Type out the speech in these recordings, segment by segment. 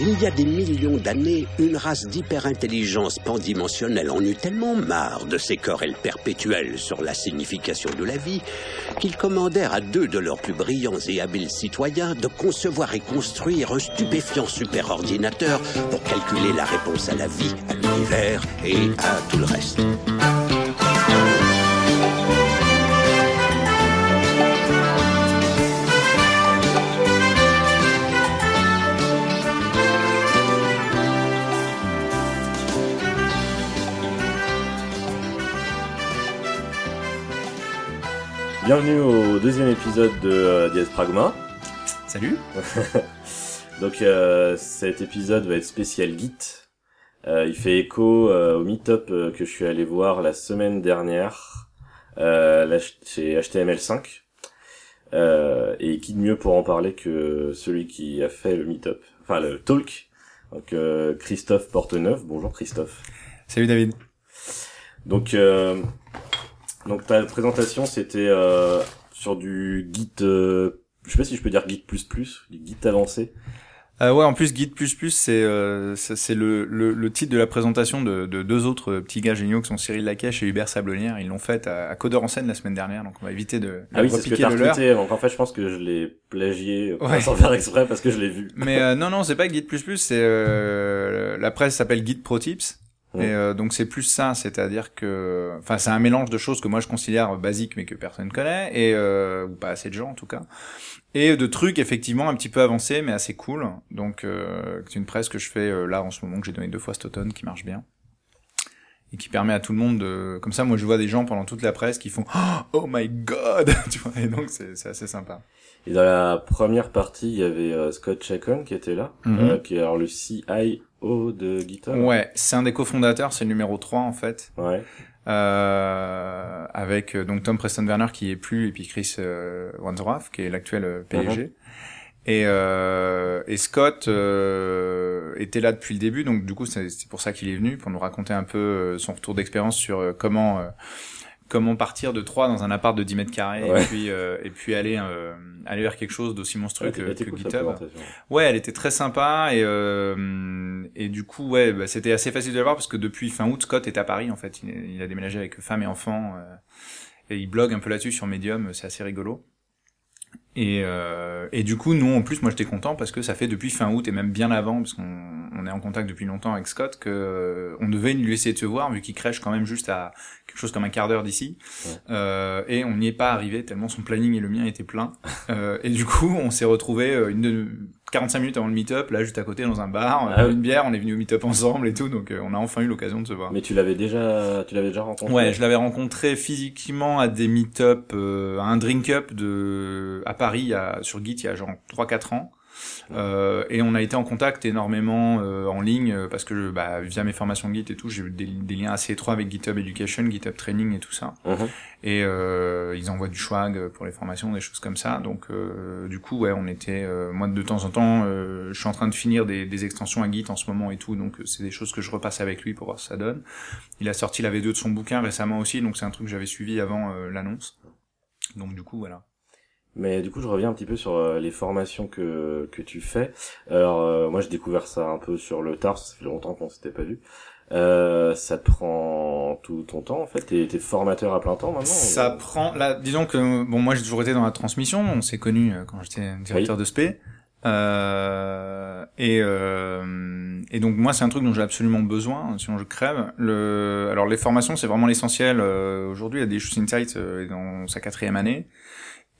Il y a des millions d'années, une race d'hyperintelligence pandimensionnelle en eut tellement marre de ces querelles perpétuelles sur la signification de la vie qu'ils commandèrent à deux de leurs plus brillants et habiles citoyens de concevoir et construire un stupéfiant superordinateur pour calculer la réponse à la vie, à l'univers et à tout le reste. Bienvenue au deuxième épisode de euh, Diaz Pragma. Salut Donc euh, cet épisode va être spécial Git. Euh, il fait écho euh, au meet-up euh, que je suis allé voir la semaine dernière euh, là, chez HTML5. Euh, et qui de mieux pour en parler que celui qui a fait le meet-up, enfin le talk. Donc euh, Christophe Porteneuf. Bonjour Christophe. Salut David Donc, euh, donc ta présentation, c'était euh, sur du Git. Euh, je sais pas si je peux dire Git plus plus, du Git avancé. euh, Ouais, en plus, Git++, c'est euh, c'est c'est le, le, le titre de la présentation de, de deux autres petits gars géniaux qui sont Cyril Lacache et Hubert Sablonnière. Ils l'ont fait à, à Codeur en scène la semaine dernière, donc on va éviter de, de Ah oui, c'est ce que t'as retweeté. Donc en fait, je pense que je l'ai plagié euh, Ouais. sans faire exprès parce que je l'ai vu. Mais euh, non, non, c'est pas Git++, c'est euh, la presse s'appelle Git Pro Tips. Et euh, donc c'est plus ça, c'est-à-dire que, enfin c'est un mélange de choses que moi je considère basiques mais que personne connaît et euh, ou pas assez de gens en tout cas, et de trucs effectivement un petit peu avancés mais assez cool. Donc euh, c'est une presse que je fais euh, là en ce moment que j'ai donné deux fois cet automne qui marche bien et qui permet à tout le monde de, comme ça moi je vois des gens pendant toute la presse qui font oh my god, tu vois et donc c'est c'est assez sympa. Et dans la première partie, il y avait euh, Scott Chacon qui était là, Mhm. euh, qui est alors le CIO de GitHub. Ouais, c'est un des cofondateurs, c'est le numéro 3 en fait. Ouais. euh, avec euh, donc Tom Preston Werner qui est plus et puis Chris euh, Wandsworth qui est l'actuel euh, PDG. Et, euh, et Scott euh, était là depuis le début, donc du coup c'est pour ça qu'il est venu pour nous raconter un peu euh, son retour d'expérience sur comment euh, comment partir de 3 dans un appart de 10 mètres carrés Ouais. et puis euh, et puis aller euh, aller vers quelque chose d'aussi monstrueux Ouais, que, cool, GitHub. Ouais, elle était très sympa et euh, et du coup ouais, bah, c'était assez facile de le voir parce que depuis fin août, Scott est à Paris en fait. Il, a déménagé avec femme et enfant euh, et il blogue un peu là-dessus sur Medium. C'est assez rigolo. Et euh, et du coup, nous en plus, moi j'étais content parce que ça fait depuis fin août et même bien avant parce qu'on on est en contact depuis longtemps avec Scott que euh, on devait lui laisser te voir vu qu'il crèche quand même juste à quelque chose comme un quart d'heure d'ici. Ouais. Euh, et on n'y est pas arrivé tellement son planning et le mien étaient pleins. Euh, et du coup, on s'est retrouvé une de 45 minutes avant le meet-up, là juste à côté dans un bar, Ah euh, une bière, on est venu au meet-up ensemble et tout, donc euh, on a enfin eu l'occasion de se voir. Mais tu l'avais déjà, tu l'avais déjà rencontré? Ouais, je l'avais rencontré physiquement à des meet-up, euh, à un drink-up de à Paris, sur Git, il y a genre 3-4 ans. Euh, et on a été en contact énormément euh, en ligne euh, parce que bah, via mes formations Git et tout, j'ai eu des, des liens assez étroits avec GitHub Education, GitHub Training et tout ça. Mhm. Et euh, ils envoient du swag pour les formations, des choses comme ça. Donc euh, du coup, ouais, on était, euh, moi de temps en temps, euh, je suis en train de finir des, des extensions à Git en ce moment et tout, donc c'est des choses que je repasse avec lui pour voir ce que ça donne. Il a sorti la V2 de son bouquin récemment aussi, donc c'est un truc que j'avais suivi avant l'annonce. Donc du coup, voilà. Mais du coup, je reviens un petit peu sur euh, les formations que que tu fais. Alors, euh, moi, j'ai découvert ça un peu sur le tard, ça fait longtemps qu'on s'était pas vu. Euh, ça te prend tout ton temps, en fait. T'es t'es formateur à plein temps maintenant. Ça ou- prend, là, disons que bon, moi j'ai toujours été dans la transmission, on s'est connus euh, quand j'étais directeur de SP. Euh, et, euh, et donc moi c'est un truc dont j'ai absolument besoin, sinon je crève. Le, alors les formations c'est vraiment l'essentiel. Euh, Aujourd'hui, il y a des Shoes Insights euh, dans sa quatrième année.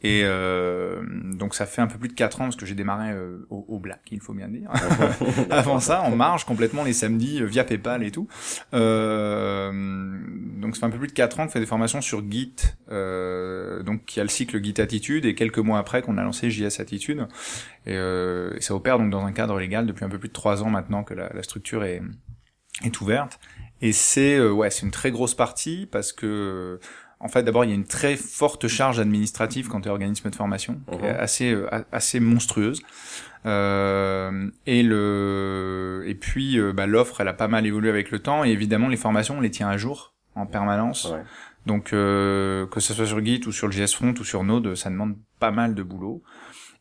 Et euh, donc ça fait un peu plus de 4 ans parce que j'ai démarré euh, au, au black, il faut bien dire. Avant ça, en marge complètement les samedis euh, via PayPal et tout. Euh, donc ça fait un peu plus de 4 ans qu'on fait des formations sur Git, euh, donc qui a le cycle Git Attitude et quelques mois après qu'on a lancé JS Attitude. Et, euh, et ça opère donc dans un cadre légal depuis un peu plus de 3 ans maintenant que la, la structure est, est ouverte. Et c'est euh, ouais, c'est une très grosse partie parce que en fait, d'abord, il y a une très forte charge administrative quand tu es organisme de formation, qui est Mhm. assez euh, assez monstrueuse. Euh, et le et puis euh, bah, l'offre, elle a pas mal évolué avec le temps. Et évidemment, les formations, on les tient à jour en permanence. Ouais. Donc euh, que ce soit sur Git ou sur le JS Front ou sur Node, ça demande pas mal de boulot.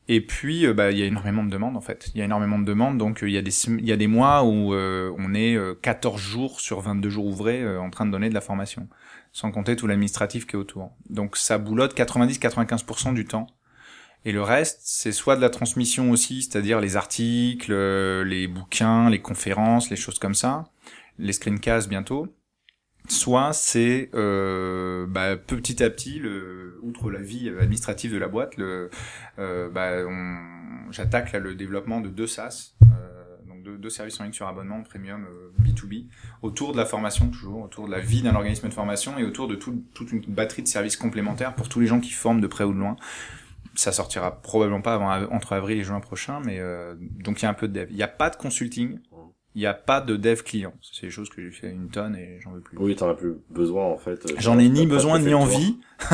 Et puis, bah, il y a énormément de demandes en fait. Il y a énormément de demandes, donc il y a des il y a des mois où on est 14 jours sur 22 jours ouvrés en train de donner de la formation, sans compter tout l'administratif qui est autour. Donc ça boulotte 90-95% du temps. Et le reste, c'est soit de la transmission aussi, c'est-à-dire les articles, les bouquins, les conférences, les choses comme ça, les screencasts bientôt soit c'est euh, bah, petit à petit, le, outre la vie administrative de la boîte, euh, bah, j'attaque le développement de deux SaaS, euh, deux, services en ligne sur abonnement premium B2B, euh, autour de la formation toujours, autour de la vie d'un organisme de formation et autour de tout, toute une batterie de services complémentaires pour tous les gens qui forment de près ou de loin. Ça sortira probablement pas avant entre avril et juin prochain, mais euh, donc il y a un peu de dev. Il n'y a pas de consulting il n'y a pas de dev client. C'est des choses que j'ai fait une tonne et j'en veux plus. Oui, t'en as plus besoin en fait. J'en ai ni besoin ni envie.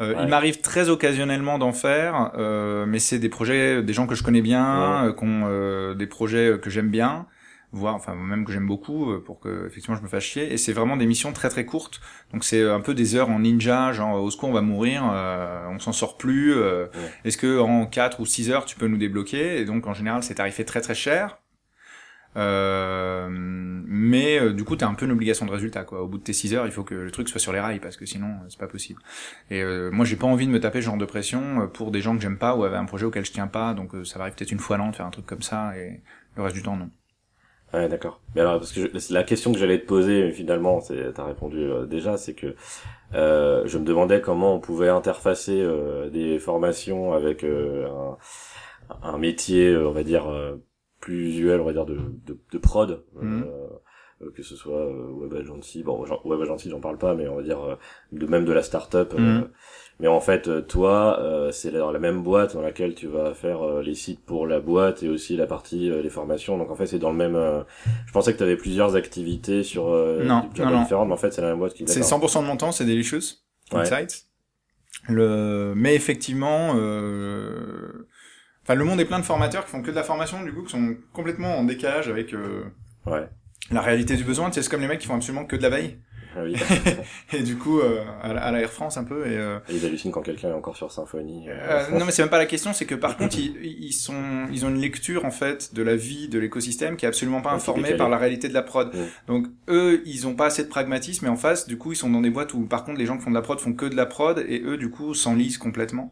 euh, Il m'arrive très occasionnellement d'en faire, euh, mais c'est des projets, des gens que je connais bien, euh, qui ont euh, des projets que j'aime bien, voire enfin même que j'aime beaucoup, euh, pour que effectivement je me fasse chier. Et c'est vraiment des missions très très courtes. Donc c'est un peu des heures en ninja, genre au secours on va mourir, on s'en sort plus. Est-ce que en 4 ou 6 heures tu peux nous débloquer? Et donc en général c'est tarifé très très cher euh, mais euh, du coup, t'as un peu une obligation de résultat, quoi. Au bout de tes 6 heures, il faut que le truc soit sur les rails, parce que sinon, euh, c'est pas possible. Et moi, j'ai pas envie de me taper ce genre de pression pour des gens que j'aime pas ou avec un projet auquel je tiens pas, donc ça va arriver peut-être une fois l'an de faire un truc comme ça, et le reste du temps, non. Ouais, d'accord. Mais alors, parce que la question que j'allais te poser, finalement, c'est, t'as répondu déjà, c'est que euh, je me demandais comment on pouvait interfacer des formations avec un, un, métier, on va dire plus usuel, on va dire, de, de, de prod. Euh, que ce soit euh, Web Agency, bon Web Agency j'en parle pas, mais on va dire euh, de même de la startup. up mhm. mais en fait, toi, c'est dans la même boîte dans laquelle tu vas faire les sites pour la boîte et aussi la partie les formations. Donc en fait, c'est dans le même. je pensais que tu avais plusieurs activités sur non, non, non. différentes, mais en fait, c'est la même boîte qui. C'est 100% de mon temps, c'est Delicious Insights. Le, mais effectivement. Euh Enfin, le monde est plein de formateurs qui font que de la formation, du coup, qui sont complètement en décalage avec euh, ouais. la réalité du besoin. Tu sais, c'est comme les mecs qui font absolument que de la veille. Ah oui. et du coup, euh, à, la Air France un peu. Et, euh... et ils hallucinent quand quelqu'un est encore sur Symfony. Euh, non, mais c'est même pas la question. C'est que par contre, ils, ils, sont, ils ont une lecture en fait de la vie de l'écosystème qui est absolument pas informée par la réalité de la prod. Donc eux, ils ont pas assez de pragmatisme. Et en face, du coup, ils sont dans des boîtes où par contre les gens qui font de la prod font que de la prod et eux, du coup, s'enlisent complètement.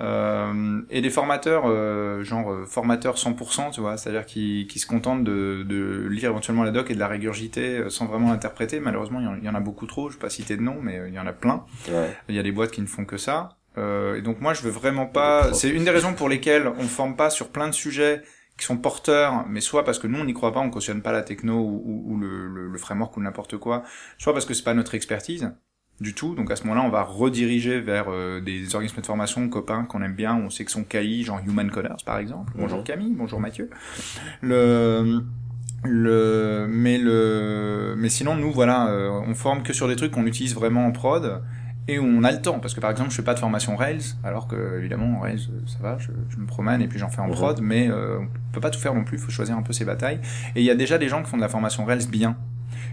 Euh, et des formateurs, euh, genre euh, formateurs 100%, tu vois, c'est-à-dire qui, qui se contentent de, de lire éventuellement la doc et de la régurgiter sans vraiment l'interpréter. Malheureusement, il y, en, a beaucoup trop. Je vais pas citer de nom, mais il y en a plein. Il y a des boîtes qui ne font que ça. Euh, et donc moi, je veux vraiment pas. C'est une des raisons pour lesquelles on forme pas sur plein de sujets qui sont porteurs, mais soit parce que nous on n'y croit pas, on cautionne pas la techno ou, ou le, le, le, framework ou n'importe quoi, soit parce que c'est pas notre expertise du tout. Donc à ce moment-là, on va rediriger vers euh, des organismes de formation copains qu'on aime bien, on sait que sont KI, genre Human Coders par exemple. Bonjour mhm. Camille, bonjour Mathieu. Le le mais le mais sinon nous voilà, euh, on forme que sur des trucs qu'on utilise vraiment en prod et on a le temps parce que par exemple je fais pas de formation Rails alors que évidemment Rails ça va je, je me promène et puis j'en fais en mhm. prod mais euh, on peut pas tout faire non plus il faut choisir un peu ses batailles et il y a déjà des gens qui font de la formation Rails bien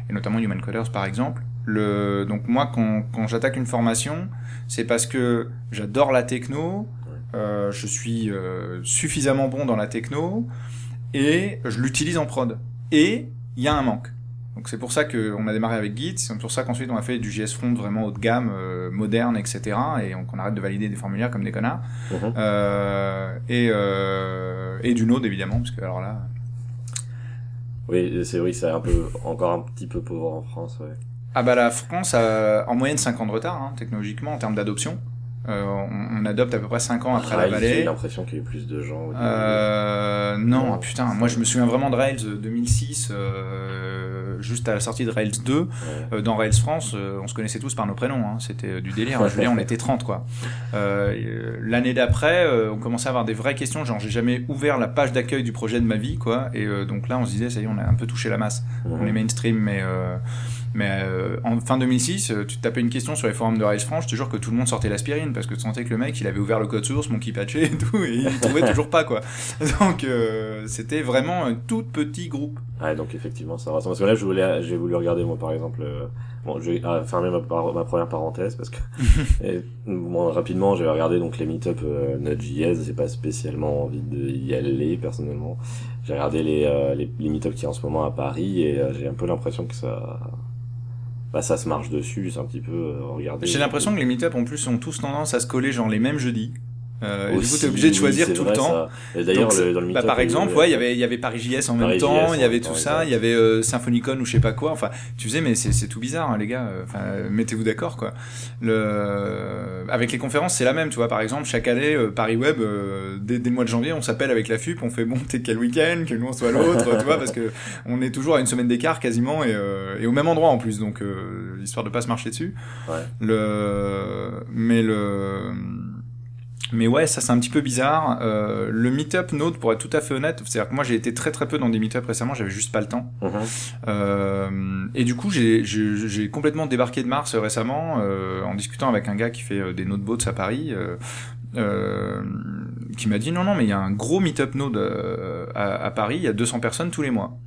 et notamment Human Coders par exemple le, donc moi, quand, quand j'attaque une formation, c'est parce que j'adore la techno, euh, je suis euh, suffisamment bon dans la techno et je l'utilise en prod. Et il y a un manque. Donc c'est pour ça qu'on a démarré avec Git, c'est pour ça qu'ensuite on a fait du JS Front vraiment haut de gamme, euh, moderne, etc. Et on, arrête de valider des formulaires comme des connards. Mhm. Euh, et, euh, et du Node évidemment, parce que alors là... Oui, c'est oui, c'est un peu encore un petit peu pauvre en France, ouais. Ah bah la France a en moyenne 5 ans de retard hein, technologiquement en termes d'adoption. Euh, on, adopte à peu près 5 ans après la vallée. J'ai l'impression qu'il y a eu plus de gens. Euh, non, ah, putain, moi je me souviens vraiment de Rails 2006, euh, juste à la sortie de Rails 2. Euh, dans Rails France, euh, on se connaissait tous par nos prénoms, hein, c'était du délire. je veux dire, on était 30 quoi. L'année d'après, on commençait à avoir des vraies questions, genre j'ai jamais ouvert la page d'accueil du projet de ma vie, quoi. Et donc là, on se disait, ça y est, on a un peu touché la masse. On est mainstream, mais Mais euh, en fin 2006, euh, tu te tapais une question sur les forums de Rise France, je te jure que tout le monde sortait l'aspirine parce que tu sentais que le mec, il avait ouvert le code source, Monkey Patché et tout, et il trouvait toujours pas quoi. Donc euh, c'était vraiment un tout petit groupe. Ouais, donc effectivement, ça ressemble. Parce que là, je voulais, j'ai voulu regarder moi par exemple. euh, bon, je vais ah, fermer ma, par- ma première parenthèse parce que et, bon, rapidement, j'ai regardé donc les meet-up euh, Node.js. J'ai pas spécialement envie d'y aller personnellement. J'ai regardé les euh, les, les meet-up qui y a en ce moment à Paris et euh, j'ai un peu l'impression que ça bah, ça se marche dessus, c'est un petit peu euh, regarder. J'ai l'impression que les meet-up en plus ont tous tendance à se coller genre les mêmes jeudis. Euh, et du coup, Aussi, t'es obligé de choisir tout vrai, le temps. d'ailleurs, Donc, le- dans le Bah, par exemple, euh, ouais, il y avait, il y avait Paris JS en même temps, il y avait tout ça, il y avait euh, Symphonicon ou je sais pas quoi. Enfin, tu faisais, mais c'est c'est tout bizarre, hein, les gars. Enfin, mettez-vous d'accord, quoi. Le, avec les conférences, c'est la même, tu vois. Par exemple, chaque année, euh, Paris Web, euh, dès, dès le mois de janvier, on s'appelle avec la FUP, on fait bon, t'es quel week-end, que nous on soit l'autre, tu vois, parce que on est toujours à une semaine d'écart quasiment et, euh, et au même endroit en plus, donc euh, histoire de pas se marcher dessus. Ouais. Le, mais le, mais ouais, ça c'est un petit peu bizarre. Euh, le meet-up Node, pour être tout à fait honnête, c'est-à-dire que moi j'ai été très très peu dans des meet-up récemment, j'avais juste pas le temps. mhm. Euh, et du coup, j'ai- j'ai j'ai complètement débarqué de Mars récemment euh, en discutant avec un gars qui fait euh, des node boats à Paris. euh, euh, qui m'a dit non non mais il y a un gros meet-up node euh, à, à Paris il y a 200 personnes tous les mois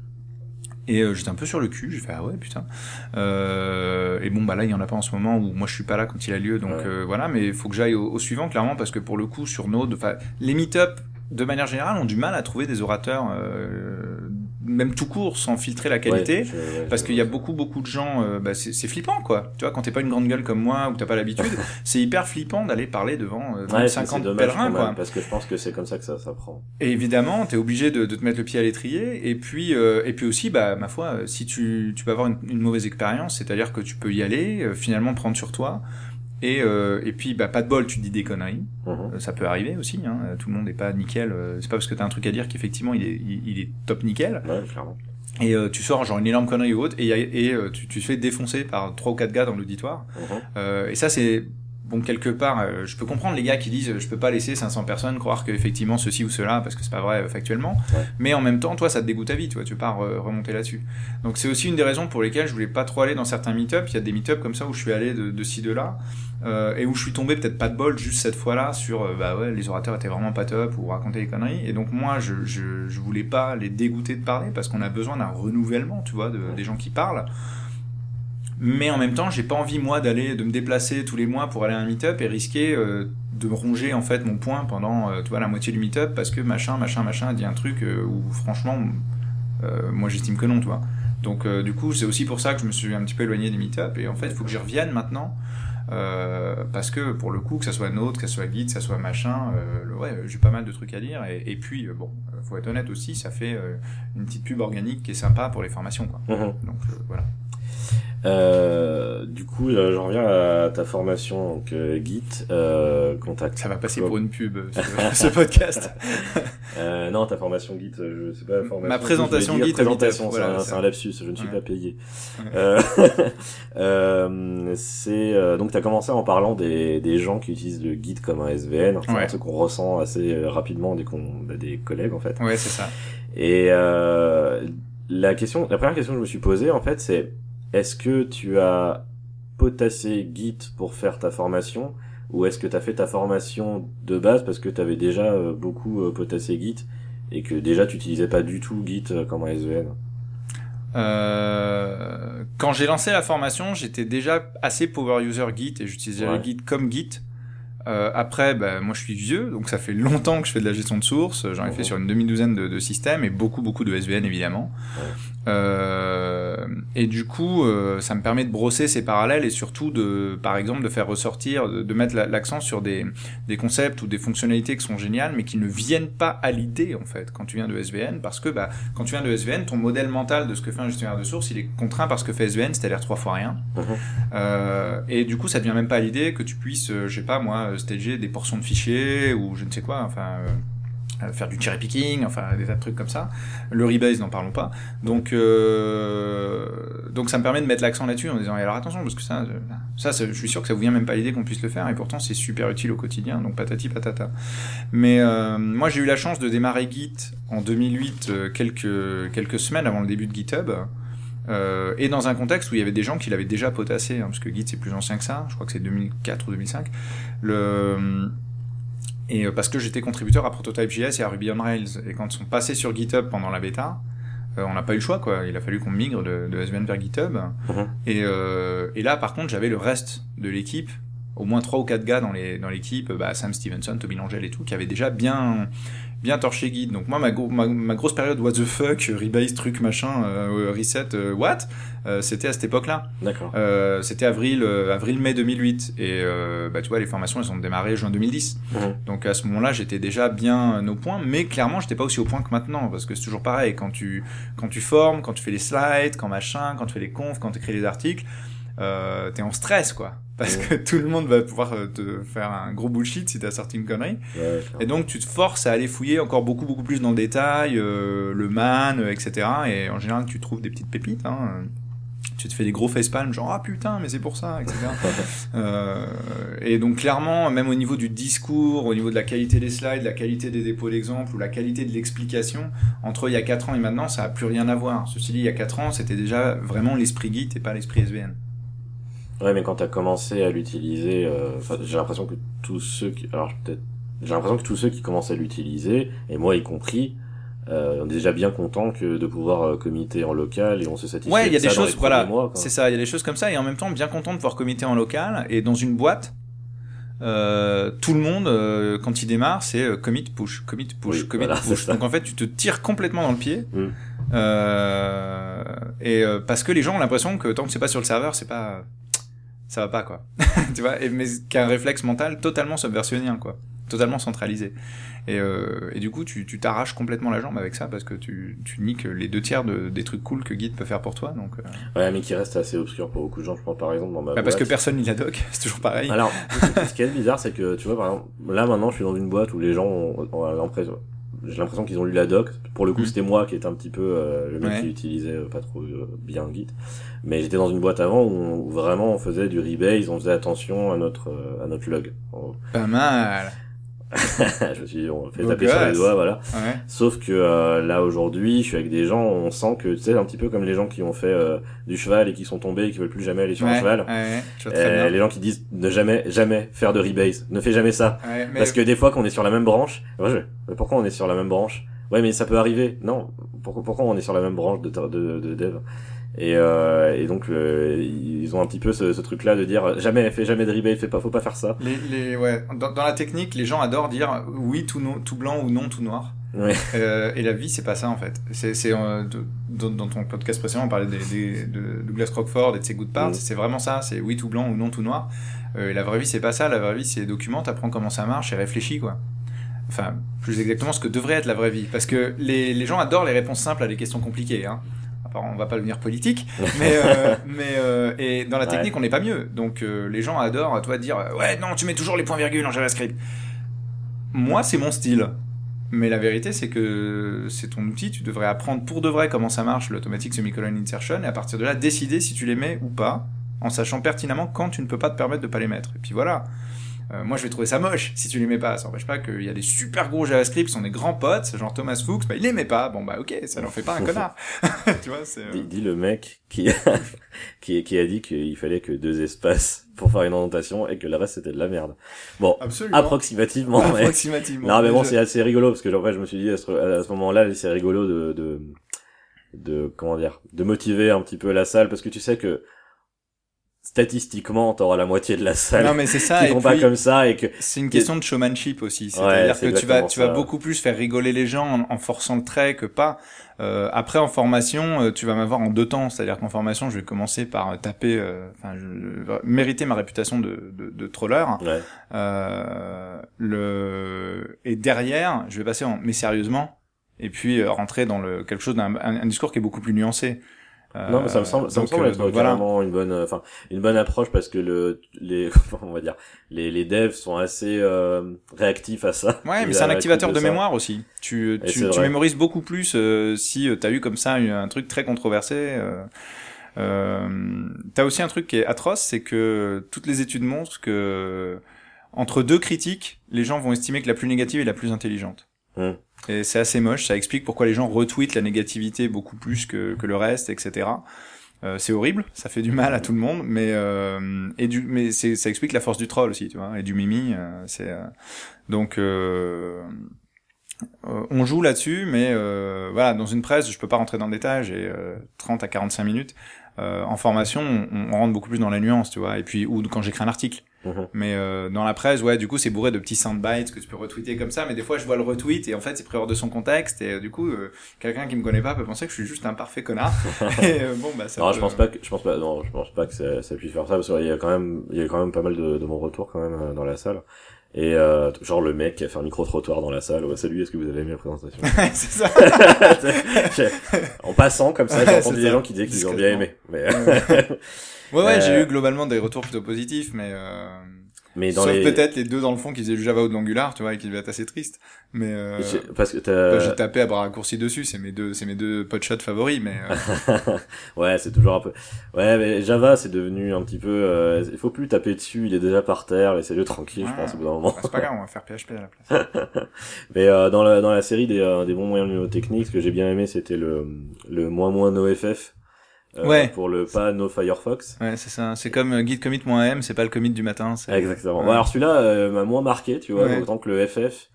et euh, j'étais un peu sur le cul j'ai fait ah ouais putain euh, et bon bah là il y en a pas en ce moment où moi je suis pas là quand il a lieu donc Ouais. euh, voilà mais il faut que j'aille au, au suivant clairement parce que pour le coup sur Node enfin les meet-up de manière générale ont du mal à trouver des orateurs même tout court sans filtrer la qualité Ouais, je- ouais, parce qu'il y a beaucoup beaucoup de gens euh, bah, c'est flippant quoi tu vois quand t'es pas une grande gueule comme moi ou t'as pas l'habitude c'est hyper flippant d'aller parler devant euh, Ouais, c'est- 50 c'est dommage pèlerins quoi même, parce que je pense que c'est comme ça que ça s'apprend. et évidemment, tu es obligé de, de te mettre le pied à l'étrier. Et puis, euh, et puis aussi, bah, ma foi, euh, si tu, tu peux avoir une, une mauvaise expérience, c'est-à-dire que tu peux y aller, euh, finalement prendre sur toi. Et, euh, et puis, bah, pas de bol, tu dis des conneries. Mhm. Euh, Ça peut arriver aussi. Hein. Tout le monde n'est pas nickel. euh, C'est pas parce que tu as un truc à dire qu'effectivement il est, il, il est top nickel. Ouais, clairement. Et euh, tu sors genre une énorme connerie ou autre, et, et euh, tu, tu te fais défoncer par trois ou quatre gars dans l'auditoire. Euh, et ça, c'est bon quelque part. euh, je peux comprendre les gars qui disent, je peux pas laisser 500 personnes croire que effectivement ceci ou cela, parce que c'est pas vrai euh, factuellement. Ouais. Mais en même temps, toi, ça te dégoûte à vie, tu vois, tu veux pas re- remonter là-dessus. Donc c'est aussi une des raisons pour lesquelles je voulais pas trop aller dans certains meet-up. Il y a des meet-up comme ça où je suis allé de, de ci de là. Euh, et où je suis tombé peut-être pas de bol juste cette fois-là sur euh, bah ouais les orateurs étaient vraiment pas top ou racontaient des conneries. Et donc moi je, je, je voulais pas les dégoûter de parler parce qu'on a besoin d'un renouvellement tu vois de, des gens qui parlent. Mais en même temps j'ai pas envie moi d'aller de me déplacer tous les mois pour aller à un meet-up et risquer euh, de ronger en fait mon point pendant tu vois la moitié du meet-up parce que machin machin machin a dit un truc où franchement moi j'estime que non tu vois. Donc du coup c'est aussi pour ça que je me suis un petit peu éloigné des meet-up et en fait il faut que j'y revienne maintenant euh, parce que pour le coup que ça soit Node, que ça soit Git, que ça soit machin, euh, ouais, j'ai pas mal de trucs à dire et, et puis euh, bon, faut être honnête aussi, ça fait une petite pub organique qui est sympa pour les formations quoi. Mhm. Donc voilà. Euh, du coup, là, je reviens à ta formation donc euh, Git, euh, contact. Ça va passer pour une pub euh, ce, ce podcast. Euh, non, ta formation Git, euh, je sais pas formation. Ma présentation Git présentation, c'est voilà, un, lapsus, je ne suis Ouais. pas payé. Euh, euh, c'est euh, donc t'as commencé en parlant des, des gens qui utilisent le Git comme un SVN, c'est Ouais. truc qu'on ressent assez euh, rapidement dès qu'on a des collègues en fait. Ouais, c'est ça. Et euh, la question, la première question que je me suis posée en fait, c'est est-ce que tu as potassé Git pour faire ta formation ou est-ce que tu as fait ta formation de base parce que tu avais déjà euh, beaucoup euh, potassé Git et que déjà tu utilisais pas du tout Git euh, comme un SVN Euh, quand j'ai lancé la formation, j'étais déjà assez power user Git et j'utilisais Ouais. le Git comme Git. Euh, après, bah, moi je suis vieux, donc ça fait longtemps que je fais de la gestion de sources. J'en ai Mhm. fait sur une demi-douzaine de, de systèmes et beaucoup beaucoup de SVN évidemment. Ouais. Euh, et du coup, euh, ça me permet de brosser ces parallèles et surtout de, par exemple, de faire ressortir, de, de mettre la- l'accent sur des, des concepts ou des fonctionnalités qui sont géniales, mais qui ne viennent pas à l'idée en fait quand tu viens de SVN, parce que bah, quand tu viens de SVN, ton modèle mental de ce que fait un gestionnaire de sources, il est contraint par ce que fait SVN, c'est-à-dire trois fois rien. Mhm. Euh, et du coup, ça ne vient même pas à l'idée que tu puisses, euh, je sais pas moi, euh, stager des portions de fichiers ou je ne sais quoi, enfin. Faire du cherry picking, enfin des trucs comme ça. Le rebase, n'en parlons pas. Donc, euh, donc ça me permet de mettre l'accent là-dessus en disant alors attention parce que ça, euh, ça, ça, je suis sûr que ça vous vient même pas l'idée qu'on puisse le faire et pourtant c'est super utile au quotidien. Donc patati patata. Mais euh, moi j'ai eu la chance de démarrer Git en 2008, euh, quelques quelques semaines avant le début de GitHub. Euh, et dans un contexte où il y avait des gens qui l'avaient déjà potassé, hein, parce que Git c'est plus ancien que ça, je crois que c'est 2004 ou 2005. Le et euh, parce que j'étais contributeur à Prototype.js et à Ruby on Rails. Et quand ils sont passés sur GitHub pendant la bêta, euh, on n'a pas eu le choix, quoi. Il a fallu qu'on migre de, de SVN vers GitHub. Mhm. Et, euh, et là, par contre, j'avais le reste de l'équipe, au moins trois ou quatre gars dans les dans l'équipe, bah, Sam Stevenson, Toby Langell et tout, qui avaient déjà bien bien torché Git. Donc moi, ma, gro- ma, ma grosse période what the fuck, rebase, truc, machin, euh, reset, euh, what, euh, c'était à cette époque-là. D'accord. Euh, c'était avril, euh, avril-mai 2008. Et euh, bah, tu vois, les formations, elles ont démarré juin 2010. Mhm. Donc à ce moment-là, j'étais déjà bien au point, mais clairement, j'étais pas aussi au point que maintenant, parce que c'est toujours pareil. Quand tu quand tu formes, quand tu fais les slides, quand machin, quand tu fais les confs, quand tu écris les articles, euh, t'es en stress, quoi. Parce Ouais. que tout le monde va pouvoir euh, te faire un gros bullshit si t'as sorti une connerie. Ouais, Et donc tu te forces à aller fouiller encore beaucoup beaucoup plus dans le détail, euh, le man, euh, etc. Et en général, tu trouves des petites pépites. Hein. Tu te fais des gros facepalms, genre ah putain, mais c'est pour ça, etc. Euh, et donc clairement, même au niveau du discours, au niveau de la qualité des slides, la qualité des dépôts d'exemples ou la qualité de l'explication, entre il y a 4 ans et maintenant, ça a plus rien à voir. Ceci dit, il y a 4 ans, c'était déjà vraiment l'esprit Git et pas l'esprit SVN. Ouais, mais quand t'as commencé à l'utiliser, euh, j'ai l'impression que tous ceux qui, alors peut-être, j'ai l'impression que tous ceux qui commencent à l'utiliser, et moi y compris, euh, on est déjà bien content que de pouvoir euh, committer en local et on se satisfait. Ouais, il y a de des choses, voilà, c'est ça, il y a des choses comme ça, et en même temps bien content de pouvoir committer en local, et dans une boîte, euh, tout le monde, euh, quand il démarre, c'est euh, commit push, commit push, Oui, commit voilà, push. Donc en fait, tu te tires complètement dans le pied, Mm. euh, et euh, parce que les gens ont l'impression que tant que c'est pas sur le serveur, c'est pas, ça va pas quoi, tu vois, et, mais qu'un réflexe mental totalement subversionnien quoi, totalement centralisé. Et, euh, et du coup, tu tu t'arraches complètement la jambe avec ça parce que tu, tu niques les deux tiers de, des trucs cool que Git peut faire pour toi. Donc, euh, Ouais, mais qui reste assez obscur pour beaucoup de gens. Je prends par exemple dans ma bah, parce que personne n'y la doc, c'est toujours pareil. Alors, ce qui est bizarre, c'est que, tu vois, par exemple, là, maintenant, je suis dans une boîte où les gens ont, ont l'impression, j'ai l'impression qu'ils ont lu la doc. Pour le coup, Mm. c'était moi qui étais un petit peu euh, le mec Ouais. qui utilisait euh, pas trop euh, bien Git. Mais j'étais dans une boîte avant où, on- où vraiment on faisait du rebase, on faisait attention à notre, euh, à notre log. Pas mal. je me suis dit, on fait taper sur les doigts, voilà. Ouais. Sauf que euh, là aujourd'hui, je suis avec des gens, on sent que tu sais un petit peu comme les gens qui ont fait euh, du cheval et qui sont tombés et qui veulent plus jamais aller sur un cheval. Ouais, Euh, les gens qui disent ne jamais jamais faire de rebase, ne fais jamais ça. Mais Parce que des fois qu'on est sur la même branche, je- mais pourquoi on est sur la même branche? Ouais, mais ça peut arriver. Non, pourquoi, pourquoi on est sur la même branche de, de, de dev? Et, euh, et donc euh, ils ont un petit peu ce, ce truc-là de dire jamais, fais jamais de rebase, fais pas, faut pas faire ça. les, les, ouais, dans, dans la technique, les gens adorent dire oui tout, no- tout blanc ou non tout noir. Ouais. Euh, et la vie, c'est pas ça en fait. C'est, c'est euh, dans, dans ton podcast précédent, on parlait des, des- de Douglas Crockford et de ses good parts. Mhm. C'est vraiment ça. C'est oui tout blanc ou non tout noir. Euh, et la vraie vie, c'est pas ça. La vraie vie, c'est documente, apprends comment ça marche et réfléchis quoi. Enfin, plus exactement ce que devrait être la vraie vie. Parce que les, les gens adorent les réponses simples à des questions compliquées. Hein. On va pas devenir politique, mais euh, mais euh, et dans la Ouais. technique, on n'est pas mieux. Donc euh, les gens adorent, toi, dire ouais non, tu mets toujours les points virgules en JavaScript. Moi, c'est mon style. Mais la vérité, c'est que c'est ton outil, tu devrais apprendre pour de vrai comment ça marche, l'automatic semicolon insertion, et à partir de là, décider si tu les mets ou pas, en sachant pertinemment quand tu ne peux pas te permettre de pas les mettre. Et puis voilà. Euh, moi, je vais trouver ça moche si tu mets pas. Ça n'empêche pas qu'il y a des super gros JavaScript sont des grands potes, genre Thomas Fuchs, bah, il met pas. Bon, bah, ok, ça n'en fait pas un connard. tu vois, c'est... euh, Dit, dit le mec qui a, qui, qui a dit qu'il fallait que deux espaces pour faire une indentation et que le reste c'était de la merde. Bon, Absolument. approximativement. mais- Approximativement. Non mais bon, Je- c'est assez rigolo parce que en fait, je me suis dit à ce, à ce moment-là, c'est rigolo de, de de comment dire, de motiver un petit peu la salle parce que tu sais que statistiquement, t'auras la moitié de la salle Non, mais c'est ça. qui et pas comme ça et que C'est une question de showmanship aussi. C'est-à-dire c'est que tu vas, tu vas beaucoup plus faire rigoler les gens en, en forçant le trait que pas. Euh, après, en formation, euh, tu vas m'avoir en deux temps. C'est-à-dire qu'en formation, je vais commencer par taper, euh, enfin, je, mériter ma réputation de, de, de troller. ouais, Euh, le et derrière, je vais passer en mais sérieusement. Et puis euh, rentrer dans le quelque chose d'un un, un discours qui est beaucoup plus nuancé. Euh, non mais ça me semble, ça me semble euh, être donc voilà. carrément une bonne, enfin une bonne approche parce que le les on va dire les les devs sont assez euh, réactifs à ça. Ouais, mais c'est un activateur de mémoire aussi. Tu, tu, tu mémorises beaucoup plus euh, si euh, t'as eu comme ça un, un truc très controversé. Euh, euh, t'as aussi un truc qui est atroce, c'est que toutes les études montrent que entre deux critiques, les gens vont estimer que la plus négative est la plus intelligente. Hmm. Et c'est assez moche. Ça explique pourquoi les gens retweetent la négativité beaucoup plus que, que le reste, etc. Euh, c'est horrible, ça fait du mal à tout le monde, mais euh, et du mais ça explique la force du troll aussi, tu vois, et du mimi. Euh, c'est euh, donc euh, euh, on joue là-dessus, mais voilà, dans une presse, je peux pas rentrer dans le détail, j'ai 30 à 45 minutes. en formation, on, on, rentre beaucoup plus dans la nuance, tu vois, et puis ou quand j'écris un article. Mhm. Mais euh, dans la presse, ouais, du coup, c'est bourré de petits soundbites que tu peux retweeter comme ça. Mais des fois, je vois le retweet et en fait, c'est pris hors de son contexte. Et euh, du coup, euh, quelqu'un qui me connaît pas peut penser que je suis juste un parfait connard. et bon, bah ça. Non, je pense pas que je pense pas. Non, je pense pas que ça, ça puisse faire ça parce qu'il y a quand même, il y a quand même pas mal de, de mon retour quand même dans la salle. Et euh, genre le mec qui a fait un micro trottoir dans la salle. Ouais, salut, est-ce que vous avez aimé la présentation? C'est ça. en passant comme ça, j'ai entendu des gens qui disaient qu'ils ont bien aimé. Mais Ouais, ouais, j'ai eu globalement des retours plutôt positifs, mais euh... Mais dans Sauf peut-être les deux dans le fond qui faisaient du Java ou de l'Angular, tu vois, et qui devaient être assez tristes. Mais euh, parce que t'as... j'ai tapé à bras raccourcis dessus, c'est mes deux, c'est mes deux potshots favoris, mais. Euh... ouais, c'est toujours un peu. Ouais, mais Java, c'est devenu un petit peu. Euh... Il faut plus taper dessus, il est déjà par terre, laissez-le tranquille, je pense au bout d'un moment. c'est pas grave, on va faire PHP à la place. mais euh, dans la dans la série des euh, des bons moyens mnémotechniques, ce que j'ai bien aimé, c'était le le moins moins NoFF euh, ouais. pour le pas no Firefox. Ouais, c'est ça. C'est comme euh, git commit-m, c'est pas le commit du matin. Exactement. alors celui-là euh, m'a moins marqué, tu vois, autant que le FF.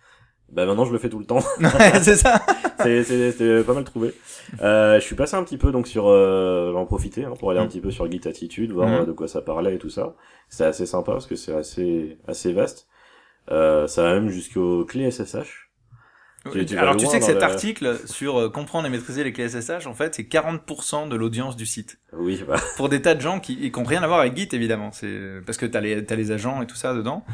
Bah maintenant je le fais tout le temps. c'est ça. c'est c'est pas mal trouvé. Euh, je suis passé un petit peu donc sur euh, j'en profiter hein, pour aller un mm. petit peu sur Git Attitude, voir mm. de quoi ça parlait et tout ça. C'est assez sympa parce que c'est assez assez vaste. Euh, ça va même jusqu'aux clés SSH. Alors tu sais que cet article sur euh, comprendre et maîtriser les clés SSH, en fait, c'est 40% de l'audience du site. Oui. Bah. Pour des tas de gens qui n'ont rien à voir avec Git, évidemment. C'est parce que t'as les as les agents et tout ça dedans.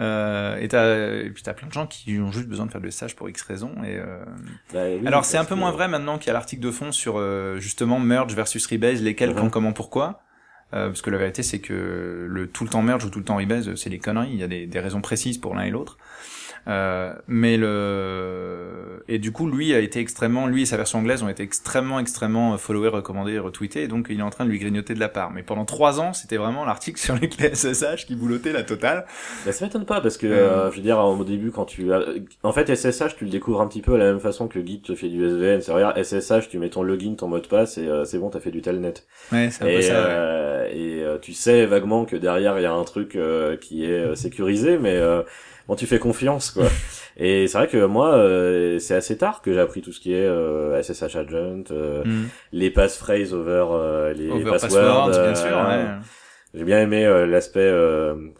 Euh, et, t'as, et puis t'as plein de gens qui ont juste besoin de faire du SSH pour X raisons. Et euh... bah, Alors c'est un peu moins vrai maintenant qu'il y a l'article de fond sur euh, justement merge versus rebase, lesquels, quand, mhm. comment, pourquoi. Euh, parce que la vérité c'est que le tout le temps merge ou tout le temps rebase, c'est des conneries. Il y a des, des raisons précises pour l'un et l'autre. Euh, mais le et du coup lui a été extrêmement lui et sa version anglaise ont été extrêmement extrêmement followés, recommandés, retweetés et donc il est en train de lui grignoter de la part. Mais pendant trois ans c'était vraiment l'article sur les clés SSH qui boulottait la totale. Bah, ça m'étonne pas parce que euh, je veux dire au début quand tu as... en fait SSH tu le découvres un petit peu à la même façon que Git te fait du SVN. C'est regarde SSH tu mets ton login ton mot de passe et euh, c'est bon t'as fait du telnet. Ouais c'est un et, peu ça. Et tu sais vaguement que derrière il y a un truc qui est sécurisé mais bon tu fais confiance quoi. Et c'est vrai que moi euh, c'est assez tard que j'ai appris tout ce qui est euh, SSH agent, euh, mm. les passphrases over euh, les over passwords, bien sûr. Ouais. J'ai bien aimé l'aspect.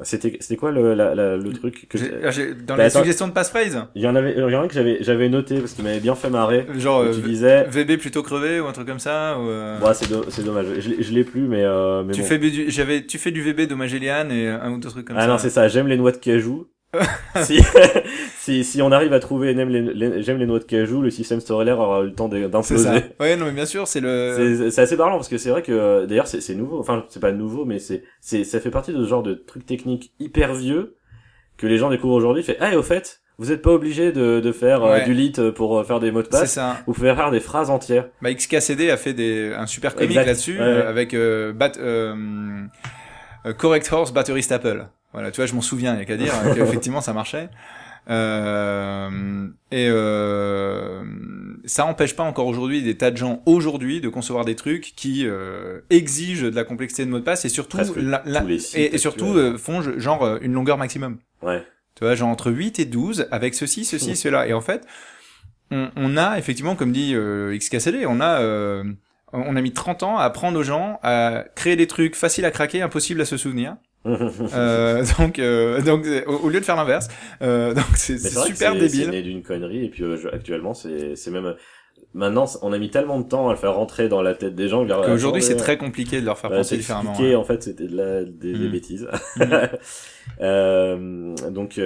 c'était c'était quoi le la, le truc que dans bah, les suggestions de passphrase Il y en avait il y en a que j'avais j'avais noté parce qu'il m'avait bien fait marrer. Genre tu disais VB plutôt crevé ou un truc comme ça ou ouais, c'est c'est dommage. Je, je l'ai plus mais mais tu fais j'avais tu fais du VB dommage Eliane et un ou deux trucs comme ah ça. Ah non, c'est ça, j'aime les noix de cajou si, si, si on arrive à trouver j'aime les, les noix de cajou, le système stellaire aura eu le temps d'imploser. Ouais, non, mais bien sûr, c'est le. C'est assez parlant parce que c'est vrai que d'ailleurs c'est nouveau. Enfin, c'est pas nouveau, mais c'est c'est ça fait partie de ce genre de truc technique hyper vieux que les gens découvrent aujourd'hui. Fait, ah, et au fait, vous êtes pas obligé de, de faire euh, du lit pour euh, faire des mots de passe. Ça. Vous pouvez faire des phrases entières. Bah, XKCD a fait des, un super comic là-dessus, euh, avec bat, Correct Horse Battery Staple. Voilà, tu vois, je m'en souviens, il y a qu'à dire qu'effectivement ça marchait. Euh, et euh, ça empêche pas encore aujourd'hui des tas de gens aujourd'hui de concevoir des trucs qui euh, exigent de la complexité de mot de passe et surtout la, et, surtout euh, font genre euh, une longueur maximum. Ouais. Tu vois, genre entre 8 et 12 avec ceci, ceci, cela. Et en fait, on, on, a effectivement, comme dit euh, XKCD, on a on a mis 30 ans à apprendre aux gens à créer des trucs faciles à craquer, impossibles à se souvenir euh, donc, euh, donc au, lieu de faire l'inverse, euh, donc c'est super débile. C'est né d'une connerie et puis euh, actuellement c'est c'est même maintenant on a mis tellement de temps à le faire rentrer dans la tête des gens qu'aujourd'hui c'est très compliqué de leur faire penser différemment. Ouais. en fait c'était de la des, des mm. bêtises. Mm. donc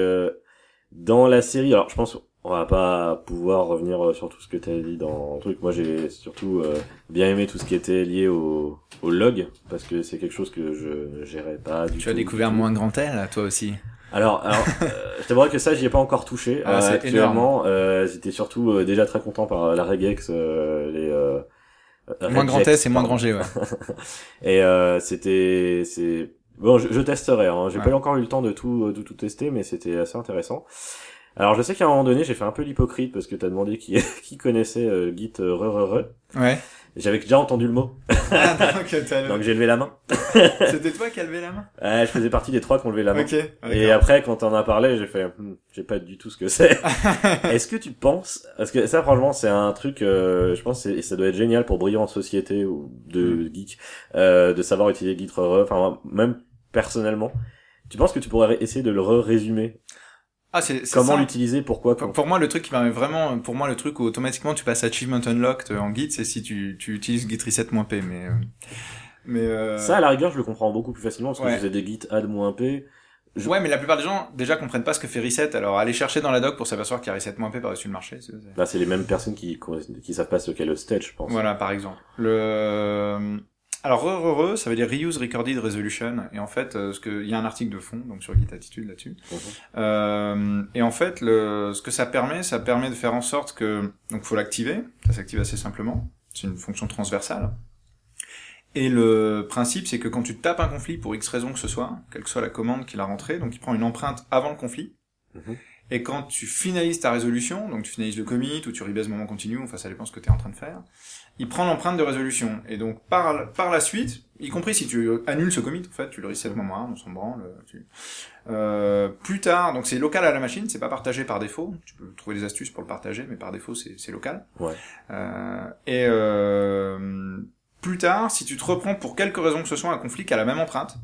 dans la série, alors je pense on va pas pouvoir revenir euh, sur tout ce que tu as dit dans le truc. Moi, j'ai surtout euh, bien aimé tout ce qui était lié au, au log, parce que c'est quelque chose que je gérais pas du Tu as découvert moins grand L, toi aussi alors, alors euh, je t'avouerais que ça, j'y ai pas encore touché. Ah, euh, actuellement, euh, j'étais surtout déjà très content par la regex, les moins grand S et moins grand G, ouais. et c'était, c'est bon, je, je testerai. Hein. J'ai pas encore eu le temps de tout, de tout tester, mais c'était assez intéressant. Alors je sais qu'à un moment donné, j'ai fait un peu l'hypocrite parce que t'as demandé qui, qui connaissait euh, Git euh, re, re, re. Ouais. J'avais déjà entendu le mot. Ah, donc, le- Donc j'ai levé la main. C'était toi qui as levé la main? Ouais, je faisais partie des trois qui ont levé la main. Ok. Et après, quand on en a parlé, j'ai fait, Hmm, j'ai pas du tout ce que c'est. Est-ce que tu penses, parce que ça, franchement, c'est un truc, euh, je pense, que c'est- ça doit être génial pour briller en société ou de geek, euh, de savoir utiliser Git re, enfin, même personnellement. Tu penses que tu pourrais essayer de le re-résumer Ah, c'est c'est Comment ça. l'utiliser Pourquoi Pour, pour... moi, le truc qui permet vraiment, pour moi, le truc où automatiquement tu passes Achievement Unlocked en Git, c'est si tu, tu utilises Git reset-p, mais, euh, mais, euh, Ça, à la rigueur, je le comprends beaucoup plus facilement parce que Ouais. je faisais des git add-p. je- Ouais, mais la plupart des gens, déjà, comprennent pas ce que fait reset, alors aller chercher dans la doc pour s'apercevoir qu'il y a reset-p par-dessus le marché, c'est les mêmes personnes qui, qui savent pas ce qu'est le stage, je pense. Voilà, par exemple. Le... Alors, re, re, re, ça veut dire Reuse Recorded Resolution. Et en fait, euh, ce que... il y a un article de fond, donc sur Git Attitude là-dessus. Mhm. Euh, et en fait, le... ce que ça permet, ça permet de faire en sorte que... Donc, faut l'activer. Ça s'active assez simplement. C'est une fonction transversale. Et le principe, c'est que quand tu tapes un conflit pour X raison que ce soit, quelle que soit la commande qu'il a rentrée, donc il prend une empreinte avant le conflit, Mhm. et quand tu finalises ta résolution, donc tu finalises le commit ou tu rebaises moment continu, enfin ça dépend ce que tu es en train de faire, il prend l'empreinte de résolution. Et donc par, par la suite, y compris si tu annules ce commit, en fait, tu le reset moment 1, on s'en branle. Tu... Euh, plus tard, donc c'est local à la machine, c'est pas partagé par défaut. Tu peux trouver des astuces pour le partager, mais par défaut c'est c'est local. Ouais. Euh, et euh, plus tard, si tu te reprends pour quelque raison que ce soit un conflit qui a la même empreinte,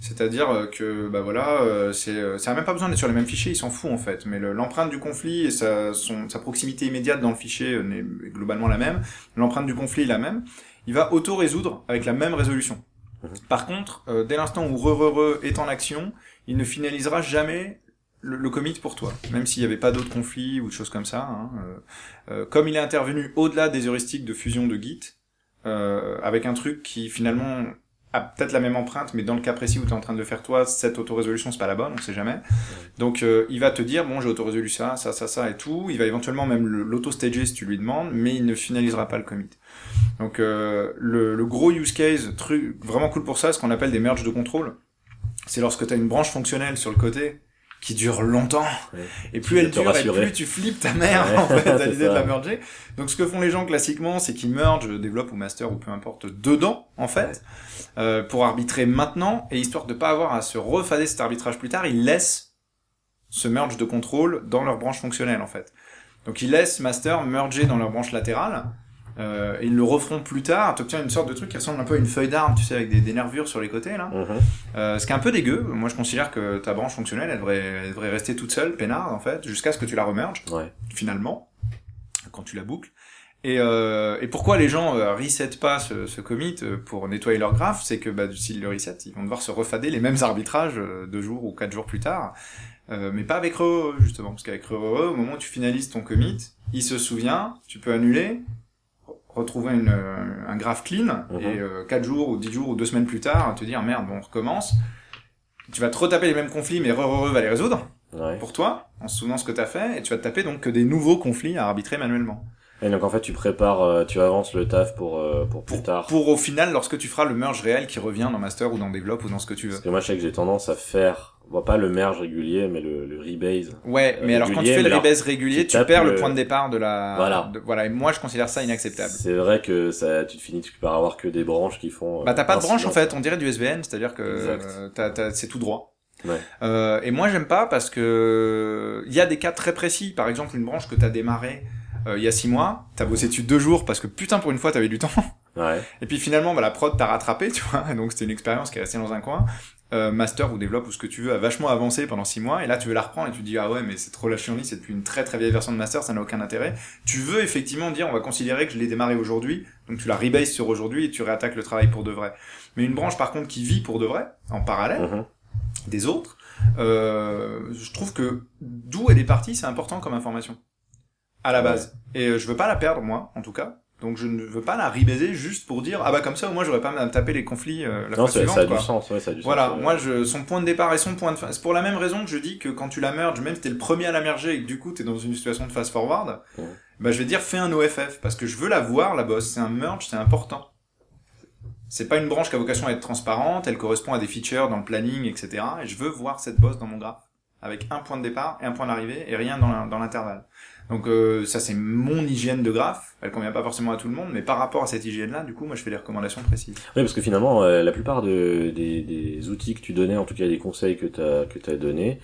c'est-à-dire euh, que bah voilà, euh, c'est euh, ça a même pas besoin d'être sur les mêmes fichiers, il s'en fout en fait. Mais le- l'empreinte du conflit et sa, son, sa proximité immédiate dans le fichier n'est globalement la même. L'empreinte du conflit est la même. Il va auto résoudre avec la même résolution. Mhm. Par contre, euh, dès l'instant où re, re, re est en action, il ne finalisera jamais le, le commit pour toi, même s'il n'y avait pas d'autres conflits ou de choses comme ça. hein, euh, euh, comme il est intervenu au-delà des heuristiques de fusion de Git, euh, avec un truc qui finalement a peut-être la même empreinte, mais dans le cas précis où tu es en train de faire toi, cette autorésolution c'est pas la bonne, on sait jamais. Donc euh, il va te dire bon j'ai autorésolu ça, ça, ça, ça et tout. Il va éventuellement même l'auto-stager si tu lui demandes, mais il ne finalisera pas le commit. Donc euh, le, le gros use case, truc vraiment cool pour ça, ce qu'on appelle des merges de contrôle. C'est lorsque tu as une branche fonctionnelle sur le côté qui dure longtemps. Ouais. Et plus elle dure, et plus tu flippes ta mère, Ouais, en fait, à l'idée de la merger. Donc, ce que font les gens classiquement, c'est qu'ils mergent, développent ou master ou peu importe dedans, en fait, euh, pour arbitrer maintenant, et histoire de pas avoir à se refader cet arbitrage plus tard, ils laissent ce merge de contrôle dans leur branche fonctionnelle, en fait. Donc, ils laissent master merger dans leur branche latérale, euh, et ils le referont plus tard, t'obtiens une sorte de truc qui ressemble un peu à une feuille d'arme, tu sais, avec des, des nervures sur les côtés, là. Mhm. Euh, ce qui est un peu dégueu. Moi, je considère que ta branche fonctionnelle, elle devrait, elle devrait rester toute seule, peinarde, en fait, jusqu'à ce que tu la remerges, Ouais. finalement, quand tu la boucles. Et, euh, et pourquoi les gens euh, reset pas ce, ce commit euh, pour nettoyer leur graphe, c'est que bah, s'ils le reset, ils vont devoir se refader les mêmes arbitrages euh, deux jours ou quatre jours plus tard, euh, mais pas avec re, justement, parce qu'avec re, au moment où tu finalises ton commit, il se souvient, tu peux annuler, retrouver une, euh, un graphe clean, Mhm. et euh, quatre jours ou dix jours ou deux semaines plus tard, te dire merde, bon, on recommence. Tu vas te retaper les mêmes conflits, mais re, re, re va les résoudre Ouais. pour toi, en se souvenant ce que t'as fait, et tu vas te taper donc que des nouveaux conflits à arbitrer manuellement. Et donc en fait, tu prépares, euh, tu avances le taf pour euh, pour plus tard. Pour au final, lorsque tu feras le merge réel qui revient dans Master ou dans Develop ou dans ce que tu veux. Parce que moi, je sais que j'ai tendance à faire, bon, pas le merge régulier, mais le, le rebase. Ouais, mais alors quand tu fais le rebase régulier, tu perds le... le- point de départ de la... Voilà. de- voilà, et moi je considère ça inacceptable. C'est vrai que ça, tu te finis par avoir que des branches qui font. euh, Bah t'as pas de branche en fait, on dirait du SVN, c'est-à-dire que euh, c'est tout droit. Ouais. Euh, et moi j'aime pas parce que il y a des cas très précis, par exemple une branche que t'as démarré euh, il y a six mois, t'as bossé dessus deux jours parce que putain pour une fois t'avais du temps. Ouais. Et puis finalement, bah, la prod t'a rattrapé, tu vois. Donc c'était une expérience qui est restée dans un coin. Euh, master ou développe ou ce que tu veux a vachement avancé pendant six mois. Et là, tu veux la reprendre et tu te dis, ah ouais, mais c'est trop la chienlit, c'est depuis une très très vieille version de master, ça n'a aucun intérêt. Tu veux effectivement dire, on va considérer que je l'ai démarré aujourd'hui. Donc tu la rebase sur aujourd'hui et tu réattaques le travail pour de vrai. Mais une branche par contre qui vit pour de vrai, en parallèle Mhm. des autres, euh, je trouve que d'où elle est partie, c'est important comme information. À la base. Et euh, je veux pas la perdre, moi, en tout cas. Donc je ne veux pas la rebaiser juste pour dire ah bah comme ça au moins j'aurais pas à me taper les conflits euh, la Non, fois ça, suivante ça a quoi. du sens, ouais, ça a du Voilà, sens. ouais. moi je son point de départ et son point de fin. C'est pour la même raison que je dis que quand tu la merges, même si t'es le premier à la merger et que du coup t'es dans une situation de fast forward, Ouais. bah je vais dire fais un OFF parce que je veux la voir la boss. C'est un merge, c'est important. C'est pas une branche qui a vocation à être transparente, elle correspond à des features dans le planning, etc. Et je veux voir cette boss dans mon graphe avec un point de départ et un point d'arrivée et rien dans l'intervalle. Donc euh, ça c'est mon hygiène de graphe, elle convient pas forcément à tout le monde, mais par rapport à cette hygiène-là, du coup, moi je fais des recommandations précises. Oui, parce que finalement, euh, la plupart de, des, des outils que tu donnais, en tout cas des conseils que tu as, que as donnés,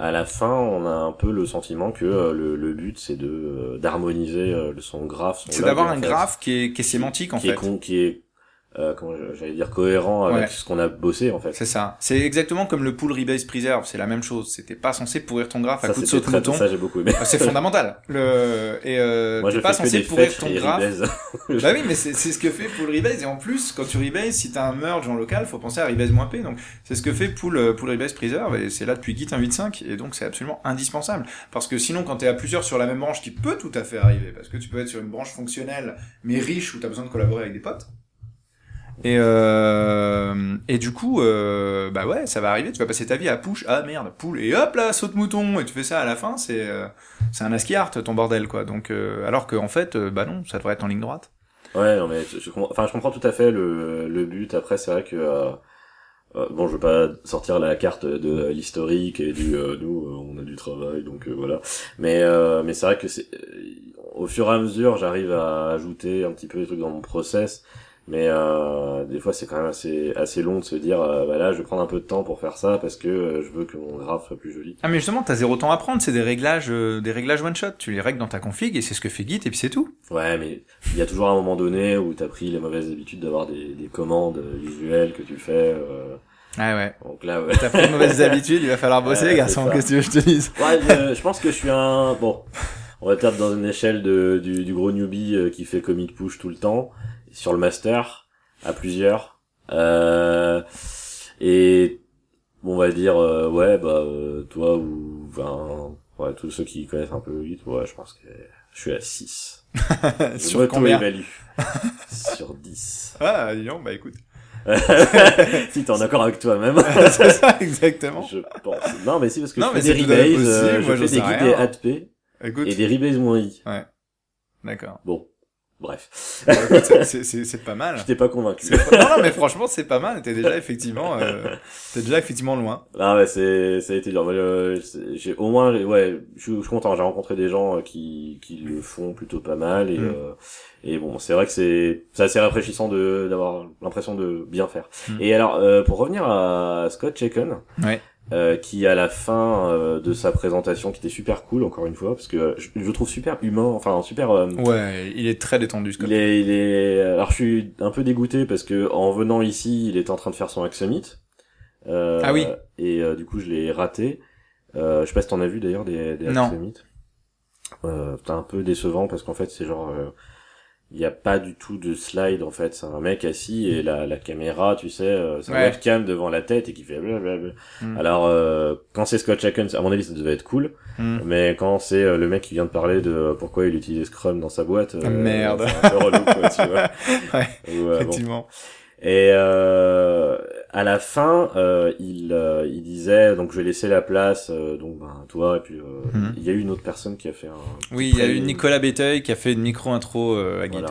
à la fin, on a un peu le sentiment que euh, le, le, but c'est de d'harmoniser son graphe. C'est d'avoir un graphe qui est, qui est sémantique en qui fait. Est qui est euh, comment j'allais dire cohérent avec ce qu'on a bossé en fait. C'est ça. C'est exactement comme le pool rebase preserve, c'est la même chose. C'était pas censé pourrir ton graphe à coup de saut de mouton. Ça j'ai beaucoup aimé. Ah, c'est fondamental. Le et euh, t'es pas censé pourrir ton graphe. bah oui, mais c'est c'est ce que fait pool rebase et en plus quand tu rebase, si t'as un merge en local, faut penser à rebase -p. Donc c'est ce que fait pool euh, pool rebase preserve et c'est là depuis Git 1.8.5 et donc c'est absolument indispensable parce que sinon quand t'es à plusieurs sur la même branche, qui peut tout à fait arriver parce que tu peux être sur une branche fonctionnelle mais riche où t'as besoin de collaborer avec des potes et, euh, et du coup, euh, bah ouais, ça va arriver, tu vas passer ta vie à push, ah merde, poule, et hop là, saute mouton, et tu fais ça à la fin, c'est euh, c'est un ASCII art, ton bordel, quoi. Donc, euh, alors qu'en en fait, euh, bah non, ça devrait être en ligne droite. Ouais, non, mais je, enfin, je comprends tout à fait le, le but. Après, c'est vrai que, euh, bon, je veux pas sortir la carte de l'historique et du, nous, on a du travail, donc voilà. Mais, mais c'est vrai que c'est, au fur et à mesure, j'arrive à ajouter un petit peu des trucs dans mon process mais euh, des fois c'est quand même assez assez long de se dire euh, bah là je vais prendre un peu de temps pour faire ça parce que euh, je veux que mon graphe soit plus joli. Ah mais justement t'as zéro temps à prendre, c'est des réglages euh, des réglages one shot, tu les règles dans ta config et c'est ce que fait Git et puis c'est tout. Ouais mais il y a toujours un moment donné où t'as pris les mauvaises habitudes d'avoir des, des commandes visuelles que tu fais. Ah ouais. Donc là, ouais. T'as pris de mauvaises habitudes, il va falloir bosser, garçon. Qu'est-ce que tu veux que je te dise Ouais, je, je, pense que je suis un bon. On va être dans une échelle de, du, du gros newbie qui fait commit push tout le temps sur le master à plusieurs. Euh, et on va dire euh, ouais bah euh, toi ou enfin ouais tous ceux qui connaissent un peu vite ouais je pense que je suis à 6 sur combien sur 10 ah disons bah écoute. Si t'es en accord avec toi-même c'est ça exactement. Je pense. Non mais si parce que non, je fais des rebases euh, je fais des guides des ADP et des rebases moins i. Ouais. D'accord. Bon Bref. c'est pas mal. Je t'ai pas convaincu. Non, non, mais franchement, c'est pas mal. T'es déjà effectivement, euh, t'es déjà effectivement loin. Ah ouais, c'est, ça a été dur. Euh, j'ai au moins, ouais, je suis, content. J'ai rencontré des gens euh, qui, qui le font plutôt pas mal et, mm. euh, et bon, c'est vrai que c'est, c'est assez rafraîchissant de, d'avoir l'impression de bien faire. Mm. Et alors, euh, pour revenir à Scott Chacon. Ouais. Euh, qui à la fin euh, de sa présentation qui était super cool encore une fois parce que je, je trouve super humain enfin super euh, ouais il est très détendu ce il est il est alors je suis un peu dégoûté parce que en venant ici il était en train de faire son Hack Summit ah oui. et du coup je l'ai raté. Je sais pas si t'en as vu d'ailleurs des, des Hack Summit c'était un peu décevant parce qu'en fait c'est genre il y a pas du tout de slide en fait. C'est un mec assis et la, la caméra tu sais euh, c'est un webcam devant la tête et qui fait blablabla. Mm. alors euh, quand c'est Scott Chakens à mon avis ça devait être cool. Mm. mais quand c'est euh, le mec qui vient de parler de pourquoi il utilisait Scrum dans sa boîte ah, merde. c'est un peu relou quoi, tu vois. Ouais, effectivement. Et euh, à la fin, euh, il, euh, il disait donc je vais laisser la place euh, donc ben toi et puis euh, mhm. il y a eu une autre personne qui a fait un. Oui, il y a eu Nicolas Béteuil qui a fait une micro intro à Git.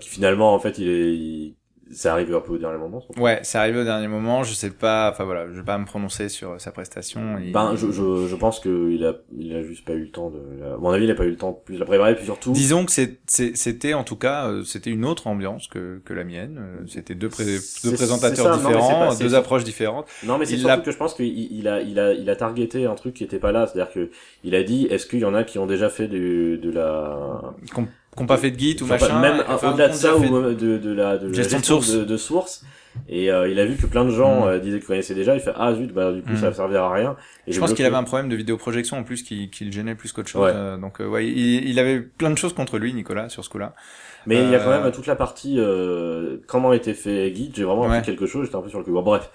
qui finalement en fait il est c'est arrivé un peu au dernier moment. Ouais, c'est arrivé au dernier moment. Je sais pas, enfin voilà, je vais pas me prononcer sur sa prestation. Ben, je, je, je pense qu'il a, il a juste pas eu le temps de. À mon avis, il a pas eu le temps de plus la préparer, puis surtout. Disons que c'était en tout cas, euh, c'était une autre ambiance que que la mienne. Euh, c'était deux, deux présentateurs différents, deux approches différentes. Non, mais c'est surtout que je pense qu'il il a, il a, il a targeté un truc qui était pas là. C'est-à-dire que il a dit, est-ce qu'il y en a qui ont déjà fait du, de la qu'on pas fait de Git ou machin. Même au-delà de ça, ou de, de la de gestion, de source. De, source. Et euh, il a vu que plein de gens mm. euh, disaient qu'ils connaissaient déjà. Il fait ah zut, bah du coup mm. ça va servir à rien. Et je pense qu'il avait un problème de vidéoprojection en plus qui, qui le gênait plus qu'autre chose. Euh, donc ouais, il, il, avait plein de choses contre lui, Nicolas, sur ce coup-là. Mais il y a quand même toute la partie comment était fait Git. J'ai vraiment appris quelque chose. J'étais un peu sur le cul. Bon bref.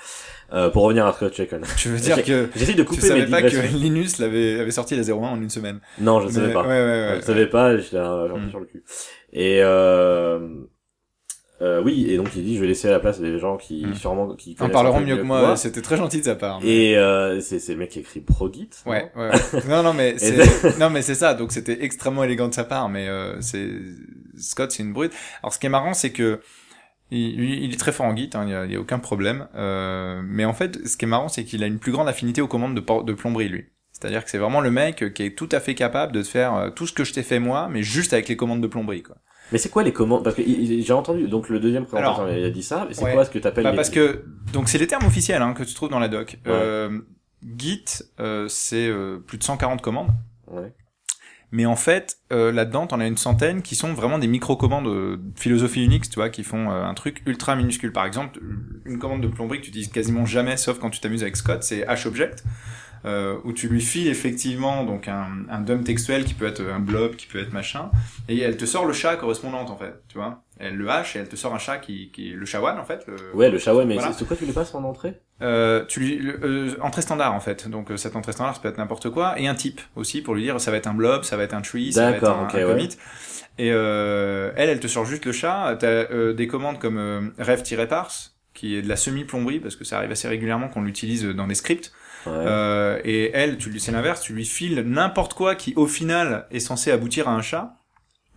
Euh, pour revenir à Scott Chacon. Tu veux dire que j'essaie de couper tu savais pas que Linus l'avait avait sorti la 01 en une semaine. Non, je ne savais pas. Ouais, ouais, ouais, je savais pas, j'étais un peu mm. sur le cul. Et euh, euh, oui, et donc il dit je vais laisser la place à des gens qui mm. sûrement qui en parleront mieux que moi. C'était très gentil de sa part. Et euh, c'est c'est le mec qui écrit ProGit. Ouais, ouais. non non mais c'est non mais c'est ça. Donc c'était extrêmement élégant de sa part, mais euh, c'est Scott c'est une brute. Alors ce qui est marrant c'est que Il, il est très fort en Git, hein, il n'y a, a, aucun problème. Euh, mais en fait, ce qui est marrant, c'est qu'il a une plus grande affinité aux commandes de, de plomberie, lui. C'est-à-dire que c'est vraiment le mec qui est tout à fait capable de faire euh, tout ce que je t'ai fait moi, mais juste avec les commandes de plomberie, quoi. Mais c'est quoi les commandes? Parce que j'ai entendu, donc le deuxième présentateur il a dit ça, mais c'est quoi ce que tu appelles bah, Parce que, donc c'est les termes officiels hein, que tu trouves dans la doc. Euh, Git, euh, c'est euh, plus de 140 commandes. Ouais. Mais en fait, euh, là-dedans, t'en as une centaine qui sont vraiment des micro-commandes de philosophie Unix, tu vois, qui font un truc ultra minuscule. Par exemple, une commande de plomberie que tu utilises quasiment jamais, sauf quand tu t'amuses avec Scott, c'est hobject euh, où tu lui files effectivement donc un, un dump textuel qui peut être un blob, qui peut être machin, et elle te sort le chat correspondant en fait, tu vois. Elle le hache et elle te sort un chat qui, qui est le shawan en fait. Le... Ouais, le shawan, mais c'est quoi tu lui passes en entrée euh, tu lui euh, entrée standard en fait. Donc euh, cette entrée standard ça peut être n'importe quoi et un type aussi pour lui dire ça va être un blob, ça va être un tree, ça va être un, okay, un commit. Et euh, elle, elle te sort juste le chat. T'as euh, des commandes comme euh, ref-parse qui est de la semi-plomberie parce que ça arrive assez régulièrement qu'on l'utilise dans des scripts. Ouais. Euh, et elle, tu c'est l'inverse, tu lui files n'importe quoi qui au final est censé aboutir à un chat.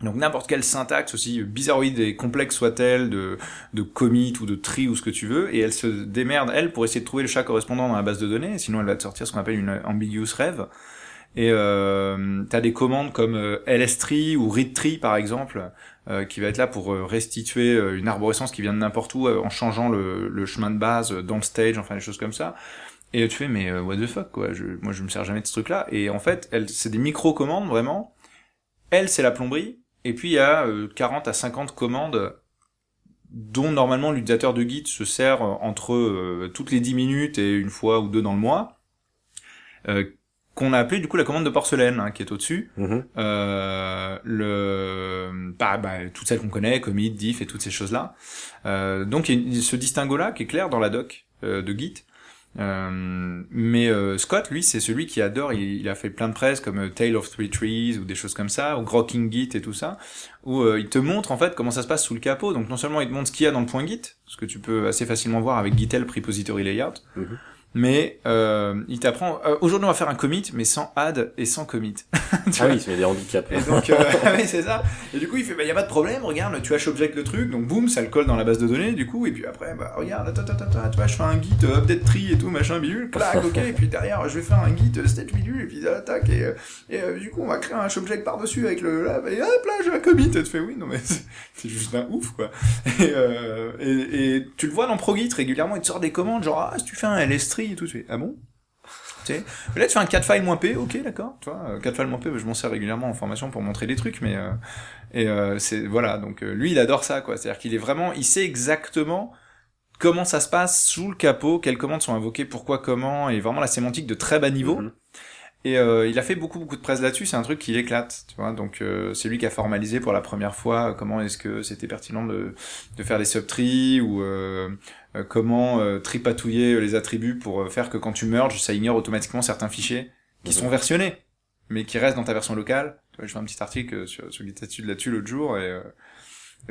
Donc n'importe quelle syntaxe aussi bizarroïde et complexe soit-elle de de commit ou de tree ou ce que tu veux et elle se démerde elle pour essayer de trouver le chat correspondant dans la base de données sinon elle va te sortir ce qu'on appelle une ambiguous rêve et euh, tu as des commandes comme euh, lstree ou readtree par exemple euh, qui va être là pour euh, restituer euh, une arborescence qui vient de n'importe où en changeant le, le chemin de base dans le stage enfin des choses comme ça et tu fais, mais what the fuck, quoi. Je, moi, je me sers jamais de ce truc-là. Et en fait, c'est des micro-commandes, vraiment. Elle, c'est la plomberie. Et puis, il y a euh, 40 à 50 commandes dont, normalement, l'utilisateur de Git se sert entre euh, toutes les 10 minutes et une fois ou deux dans le mois. Euh, qu'on a appelé du coup la commande de porcelaine hein, qui est au-dessus. Mm -hmm. euh, le bah, bah, toutes celles qu'on connaît, commit, diff et toutes ces choses-là. Euh, donc il y a ce distinguo-là qui est clair dans la doc euh, de Git. Euh, mais euh, Scott, lui, c'est celui qui adore. Il, il, a fait plein de presse comme euh, Tale of Three Trees ou des choses comme ça, ou Grokking Git et tout ça, où euh, il te montre en fait comment ça se passe sous le capot. Donc non seulement il te montre ce qu'il y a dans le point Git, ce que tu peux assez facilement voir avec Gitel Prepository Layout, -hmm. Mais euh, il t'apprend. Aujourd'hui, on va faire un commit, mais sans add et sans commit. ah oui, il se met des handicaps. Et donc, oui, c'est ça. Et du coup, il fait, bah, y a pas de problème. Regarde, tu hash object le truc, donc boum, ça le colle dans la base de données. Du coup, et puis après, bah regarde, attends, attends, attends, tu vois, je fais un git update tree et tout, machin, bidule, clac, ok. et puis derrière, je vais faire un git state bidule, et puis tac, et, et euh, du coup, on va créer un hash object par dessus avec le là, et hop là, je vais commit. Et tu fais, oui, non mais c'est juste un ouf, quoi. Et, euh, et, et, tu le vois dans ProGit régulièrement, il te sort des commandes genre, ah, si tu fais un lstree tout, tu fais, ah bon? Tu sais. Là, tu fais un 4 file-p, ok, d'accord. Tu vois, 4 file-p, je m'en sers régulièrement en formation pour montrer des trucs, mais euh, et euh, c'est voilà. Donc euh, lui, il adore ça, quoi. C'est-à-dire qu'il est vraiment, il sait exactement comment ça se passe sous le capot, quelles commandes sont invoquées, pourquoi, comment, et vraiment la sémantique de très bas niveau. Mm -hmm. Et euh, il a fait beaucoup beaucoup de presse là-dessus. C'est un truc qui l'éclate, tu vois. Donc euh, c'est lui qui a formalisé pour la première fois comment est-ce que c'était pertinent de, de faire des subtrees ou euh, comment tripatouiller les attributs pour faire que quand tu merges, ça ignore automatiquement certains fichiers qui sont versionnés, mais qui restent dans ta version locale. Je fais un petit article sur, sur Gitattitude là-dessus l'autre jour et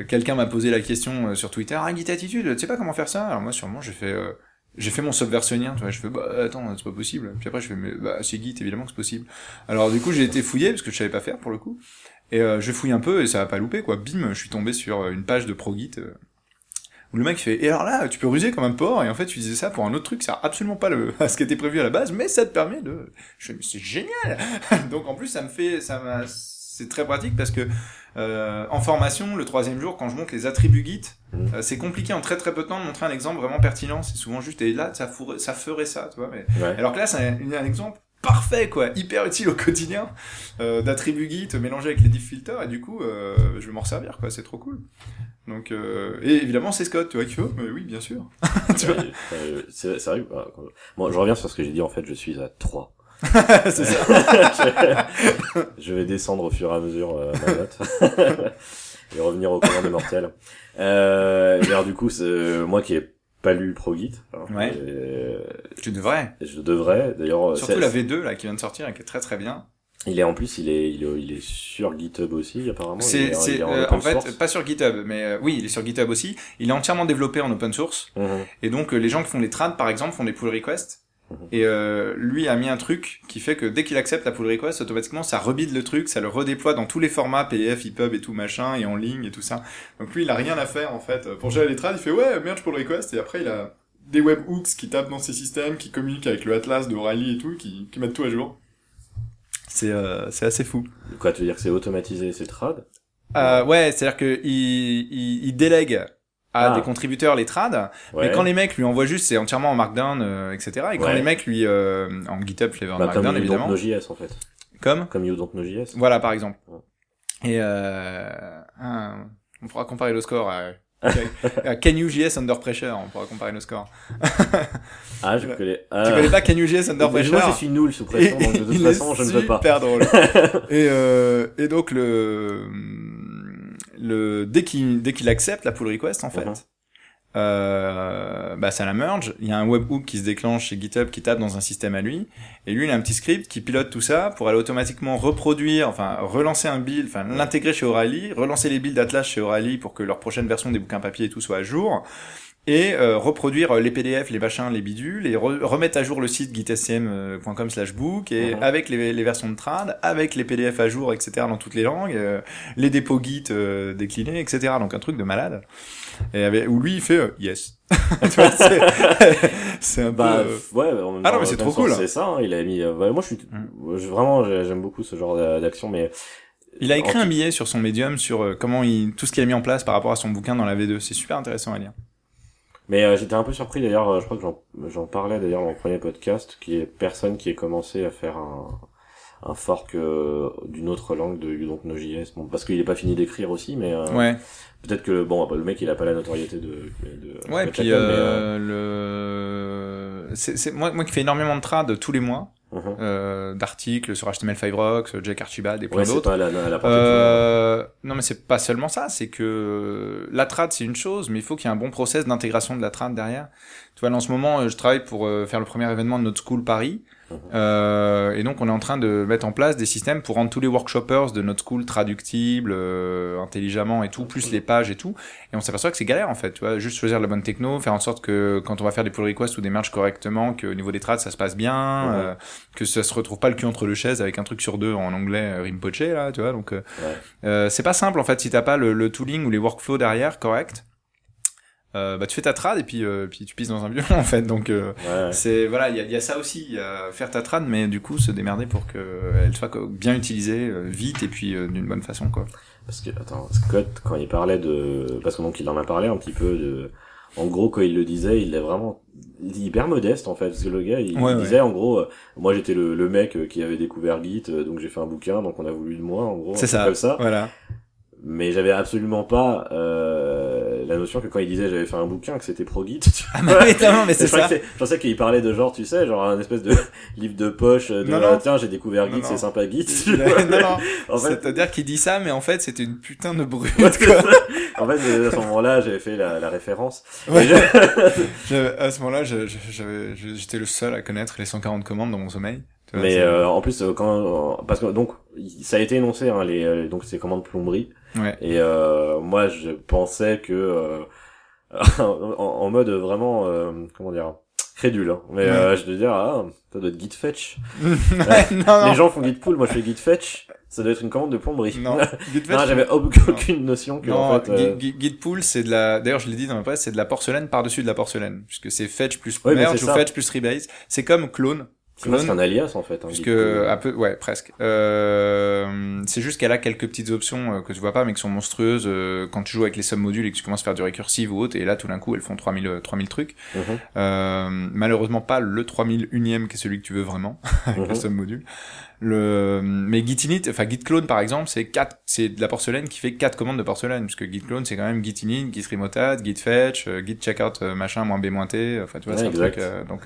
quelqu'un m'a posé la question sur Twitter. Ah Gitattitude, tu sais pas comment faire ça? Alors moi sûrement j'ai fait j'ai fait mon subversionnien, tu vois, je fais bah attends, c'est pas possible. Puis après je fais bah c'est Git évidemment que c'est possible. Alors du coup, j'ai été fouillé parce que je savais pas faire pour le coup. Et euh, je fouille un peu et ça va pas louper quoi. Bim, je suis tombé sur une page de ProGit euh, où le mec fait et alors là, tu peux ruser comme un porc et en fait tu disais ça pour un autre truc, ça a absolument pas le à ce qui était prévu à la base, mais ça te permet de je c'est génial. Donc en plus ça me fait ça m'a c'est très pratique parce que euh, en formation, le troisième jour, quand je montre les attributs Git, mmh. euh, c'est compliqué en très très peu de temps de montrer un exemple vraiment pertinent. C'est souvent juste, et là, ça, fourrait, ça ferait ça, tu vois. Mais... Ouais. Alors que là, c'est un, un, exemple parfait, quoi, hyper utile au quotidien, euh, d'attributs Git mélangés avec les diff filters, et du coup, euh, je vais m'en servir, quoi, c'est trop cool. Donc, euh, et évidemment, c'est Scott, tu vois, qui fait, mais oui, bien sûr. tu vois c'est vrai, bon, je reviens sur ce que j'ai dit, en fait, je suis à 3. c'est ça. je vais descendre au fur et à mesure euh, ma note et revenir au commandes mortel. Euh, alors du coup, c'est moi qui ai pas lu ProGit. Ouais. tu devrais. Je devrais. D'ailleurs. Surtout la V2 là qui vient de sortir et qui est très très bien. Il est en plus, il est, il est, il est sur GitHub aussi apparemment. C'est, c'est, en, euh, en, fait pas sur GitHub, mais euh, oui, il est sur GitHub aussi. Il est entièrement développé en open source. Mm -hmm. Et donc euh, les gens qui font les trades par exemple font des pull requests. Et euh, lui a mis un truc qui fait que dès qu'il accepte la pull request, automatiquement ça rebide le truc, ça le redéploie dans tous les formats PDF, EPUB et tout machin, et en ligne et tout ça. Donc lui il a rien à faire en fait. Pour gérer les trades, il fait ouais merge pull request et après il a des webhooks qui tapent dans ses systèmes, qui communiquent avec le Atlas de O'Reilly et tout, qui, qui mettent tout à jour. C'est euh, c'est assez fou. Quoi, tu veux dire que c'est automatisé ces trades? Euh, Ouais, c'est-à-dire que il, il, il délègue à ah. des contributeurs les trades, mais quand les mecs lui envoient juste, c'est entièrement en Markdown, euh, etc. Et quand les mecs lui euh, en GitHub Flavor bah, Markdown comme évidemment. Comme Node.js en fait. Comme Comme You Don't Node.js. Voilà par exemple. Et euh, on pourra comparer le score à Can you JS Under Pressure On pourra comparer nos scores. ah, je connais. Ah. Tu connais pas Can you JS Under Pressure Moi, je suis nul sous pression, donc de toute façon, je ne veux pas. Super drôle. et, euh, et donc le le dès qu'il dès qu'il accepte la pull request en fait, uh-huh euh, bah ça la merge. Il y a un webhook qui se déclenche chez GitHub qui tape dans un système à lui, et lui il a un petit script qui pilote tout ça pour aller automatiquement reproduire, enfin relancer un build, enfin l'intégrer chez O'Reilly, relancer les builds d'Atlas chez O'Reilly pour que leur prochaine version des bouquins papier et tout soit à jour, et euh, reproduire les PDF, les machins, les bidules, et remettre à jour le site gitscm.com slash book, et mhm. avec les, les, versions de trad, avec les PDF à jour, etc. dans toutes les langues, euh, les dépôts Git euh, déclinés, etc. Donc un truc de malade. Et avec, où lui il fait yes. c'est un bah, peu... ouais, ah non mais c'est trop cool. C'est ça, hein, il a mis. moi je suis mm. vraiment j'aime beaucoup ce genre d'action, mais il a écrit un billet sur son médium sur comment il tout ce qu'il a mis en place par rapport à son bouquin dans la V2. C'est super intéressant à lire. Mais euh, j'étais un peu surpris d'ailleurs, euh, je crois que j'en parlais d'ailleurs dans le premier podcast, qui est personne qui ait commencé à faire un, un fork euh, d'une autre langue de You Don't Know JS. Bon, parce qu'il est pas fini d'écrire aussi, mais ouais. peut-être que bon, le mec il a pas la notoriété de. de ouais, puis le, c'est moi, moi qui fais énormément de trad tous les mois. Uh-huh. euh, d'articles sur HTML5 Rocks, Jack Archibald et plein d'autres. Euh, non, mais c'est pas seulement ça, c'est que la trad c'est une chose, mais il faut qu'il y ait un bon process d'intégration de la trad derrière. Tu vois, en ce moment, je travaille pour euh, faire le premier événement de notre school Paris. Euh, et donc on est en train de mettre en place des systèmes pour rendre tous les workshoppers de notre school traductibles euh, intelligemment et tout, plus les pages et tout. Et on s'aperçoit que c'est galère en fait, tu vois, juste choisir la bonne techno, faire en sorte que quand on va faire des pull requests ou des merges correctement, que au niveau des trades ça se passe bien, euh, que ça se retrouve pas le cul entre le chaise avec un truc sur deux en anglais euh, rimpoché là, tu vois. Donc c'est pas simple en fait si t'as pas le, le tooling ou les workflows derrière correct euh, bah tu fais ta trad et puis euh, puis tu pisses dans un violon en fait. Donc euh, c'est voilà il y a, y a, ça aussi faire ta trad mais du coup se démerder pour que elle soit bien utilisée euh, vite et puis d'une bonne façon quoi. Parce que attends Scott quand il parlait de parce que donc il en a parlé un petit peu de en gros quand il le disait il est vraiment hyper modeste en fait parce que le gars il, disait en gros moi j'étais le, le mec qui avait découvert Git donc j'ai fait un bouquin donc on a voulu de moi en gros c'est ça comme ça. voilà. Mais j'avais absolument pas euh, la notion que quand il disait j'avais fait un bouquin que c'était pro guide ah mais non mais c'est ça. je pensais qu'il parlait de genre tu sais genre un espèce de livre de poche de non, non. tiens j'ai découvert Git c'est sympa Git non non en fait... c'est à dire qu'il dit ça mais en fait c'était une putain de brute en fait à ce moment-là j'avais fait la, la référence. Ouais. je... à ce moment-là j'étais le seul à connaître les 140 commandes dans mon sommeil mais euh, en plus euh, quand parce que donc ça a été énoncé hein, les donc ces commandes plomberie Ouais. Et euh, moi, je pensais que euh, en, en, mode vraiment, euh, comment dire, crédule. Hein. Mais euh, je te dire, ah, ça doit être git fetch. non, Les gens font git pull, moi je fais git fetch. Ça doit être une commande de plomberie. Non, fetch. j'avais aucune notion que non, en fait. Euh... Git, pull, c'est de la. D'ailleurs, je l'ai dit dans la presse, c'est de la porcelaine par-dessus de la porcelaine, puisque c'est fetch plus merge ou fetch plus rebase. C'est comme clone. C'est un alias en fait. Hein, Puisque un peu, ouais, presque. Euh, c'est juste qu'elle a quelques petites options euh, que tu vois pas, mais qui sont monstrueuses euh, quand tu joues avec les submodules et que tu commences à faire du recursive ou autre. Et là, tout d'un coup, elles font 3000 3000 trucs. Mhm. euh, malheureusement, pas le 3001ème qui est celui que tu veux vraiment avec mm -hmm. le submodule. Le, mais Git enfin Git clone par exemple, c'est quatre, c'est de la porcelaine qui fait quatre commandes de porcelaine, puisque Git clone c'est quand même Git init, Git remotate, Git fetch, euh, Git checkout machin moins b moins t. Enfin tu vois, ouais, c'est un truc. donc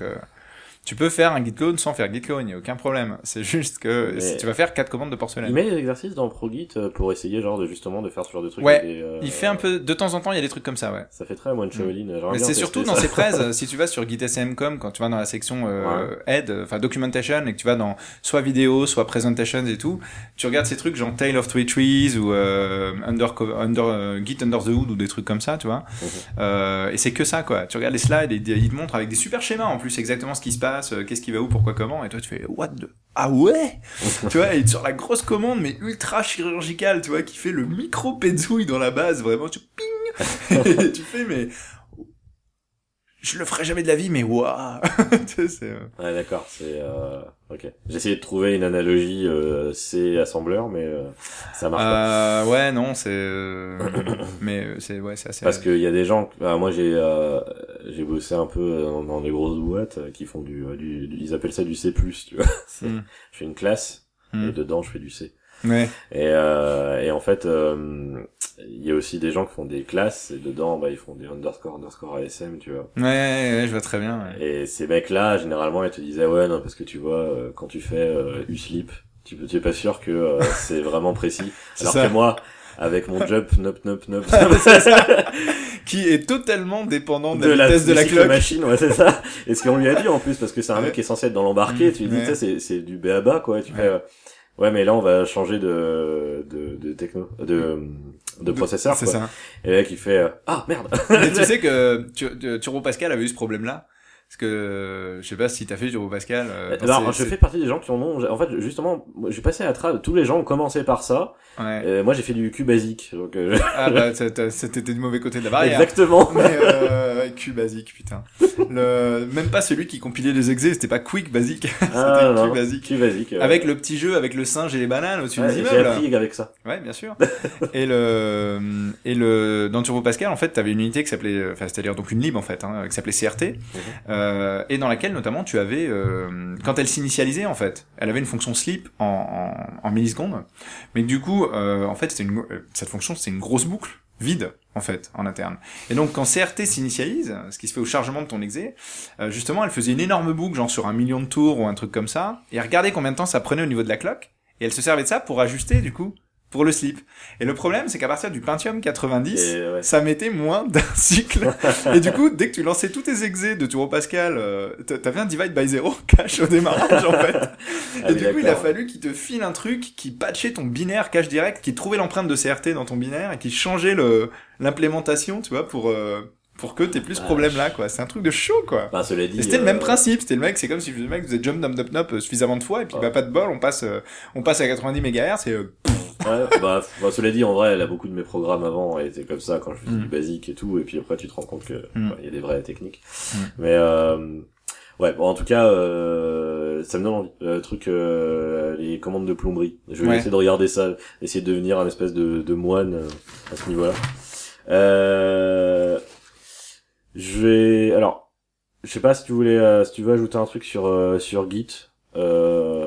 tu peux faire un git clone sans faire git clone, il n'y a aucun problème. C'est juste que si tu vas faire quatre commandes de porcelaine. Il met des exercices dans ProGit euh, pour essayer genre de justement de faire ce genre de trucs. Ouais. euh... Il fait un peu de temps en temps, il y a des trucs comme ça, ouais. Ça fait très one Shaolin. Mm. Mais c'est surtout dans ses praises. si tu vas sur gitsm.com quand tu vas dans la section euh, ouais. aide, enfin documentation et que tu vas dans soit vidéo, soit presentations et tout, tu regardes ces trucs genre Tale of Three Trees ou euh, under, under euh, Git under the hood ou des trucs comme ça, tu vois. Mm -hmm. et c'est que ça quoi. Tu regardes les slides et ils te montrent avec des super schémas en plus exactement ce qui se passe passe, euh, qu'est-ce qui va où, pourquoi, comment, et toi tu fais what the... Ah ouais? Tu vois, et sur la grosse commande, mais ultra chirurgicale, tu vois, qui fait le micro pédouille dans la base, vraiment, tu ping! Et tu fais, mais je le ferai jamais de la vie, mais waouh euh, Ouais, d'accord, c'est euh... ok. J'ai essayé de trouver une analogie euh, C assembleur, mais euh, ça marche pas. Euh, ouais, non, c'est euh, mais c'est ouais, c'est assez. Parce qu'il y a des gens. Bah, moi, j'ai j'ai bossé un peu dans, des grosses boîtes qui font du, du, ils appellent ça du C+, tu vois. Hmm. Je fais une classe hmm. et dedans je fais du C. Ouais. Et, euh, et en fait, euh, il y a aussi des gens qui font des classes et dedans, bah, ils font des underscore underscore ASM, tu vois. Ouais, ouais, je vois très bien. Ouais. Et ces mecs-là, généralement, ils te disaient ouais, non, parce que tu vois, euh, quand tu fais euh, uslip, tu tu es pas sûr que euh, c'est vraiment précis. Alors que moi, avec mon jump, nop, nop, nop, qui est totalement dépendant de, la vitesse de la cloque. machine, ouais, c'est ça. Et ce qu'on lui a dit en plus, parce que c'est un mec qui est censé être dans l'embarqué, mmh, tu lui dis, c'est, c'est du béaba, quoi. Tu fais, Ouais, mais là, on va changer de, de, de techno, de, de processeur. C'est ça. Et là, qui fait, euh, ah, merde. mais tu sais que Turbo Pascal avait eu ce problème-là. Parce que je sais pas si t'as fait Turbo Pascal. Euh, Alors, je fais partie des gens qui en ont. En fait, justement, j'ai passé à travers. Tous les gens ont commencé par ça. Ouais. moi, j'ai fait du Q basique. Donc, euh... Ah bah, c'était du mauvais côté de la barrière. Exactement. Mais euh, Q basique, putain. Le... Même pas celui qui compilait les exés, c'était pas Quick basique. Ah, c'était Q basique. Q basique. Avec le petit jeu, avec le singe et les bananes au-dessus ouais, des immeubles. J'ai appris avec ça. Ouais, bien sûr. et le et le dans Turbo Pascal, en fait, t'avais une unité qui s'appelait, enfin, c'est-à-dire donc une lib en fait, hein, qui s'appelait CRT. Mhm. Euh, et dans laquelle notamment tu avais, euh, quand elle s'initialisait en fait, elle avait une fonction sleep en, en, en millisecondes, mais du coup, euh, en fait, une, cette fonction, c'est une grosse boucle vide en fait en interne. Et donc quand CRT s'initialise, ce qui se fait au chargement de ton exé, euh, justement, elle faisait une énorme boucle, genre sur un million de tours ou un truc comme ça, et regardez combien de temps ça prenait au niveau de la cloque, et elle se servait de ça pour ajuster du coup pour le slip. Et le problème, c'est qu'à partir du Pentium 90, ça mettait moins d'un cycle. et du coup, dès que tu lançais tous tes exés de Turbo Pascal, euh, t'avais un divide by zero cache au démarrage, en fait. Ah et du coup, il a fallu qu'il te file un truc qui patchait ton binaire cache direct, qui trouvait l'empreinte de CRT dans ton binaire et qui changeait le, l'implémentation, tu vois, pour, euh, pour que t'aies plus ce problème là quoi. C'est un truc de chaud quoi. Bah, cela dit, c'était le même euh, principe. C'était le mec c'est comme si le mec faisait jump dump dump dump suffisamment de fois et puis bah pas de bol on passe on passe à 90 MHz et ouais, bah, bah, cela dit, en vrai, elle a beaucoup de mes programmes avant étaient comme ça quand je faisais du mm. basique et tout, et puis après tu te rends compte que mm. il y a des vraies techniques. Mm. Mais euh, ouais, bon, en tout cas, euh, ça me donne envie. Le truc, euh, les commandes de plomberie. Je vais essayer de regarder ça, essayer de devenir un espèce de, de moine euh, à ce niveau-là. Euh, je vais, alors, je sais pas si tu voulais, euh, si tu veux ajouter un truc sur sur Git.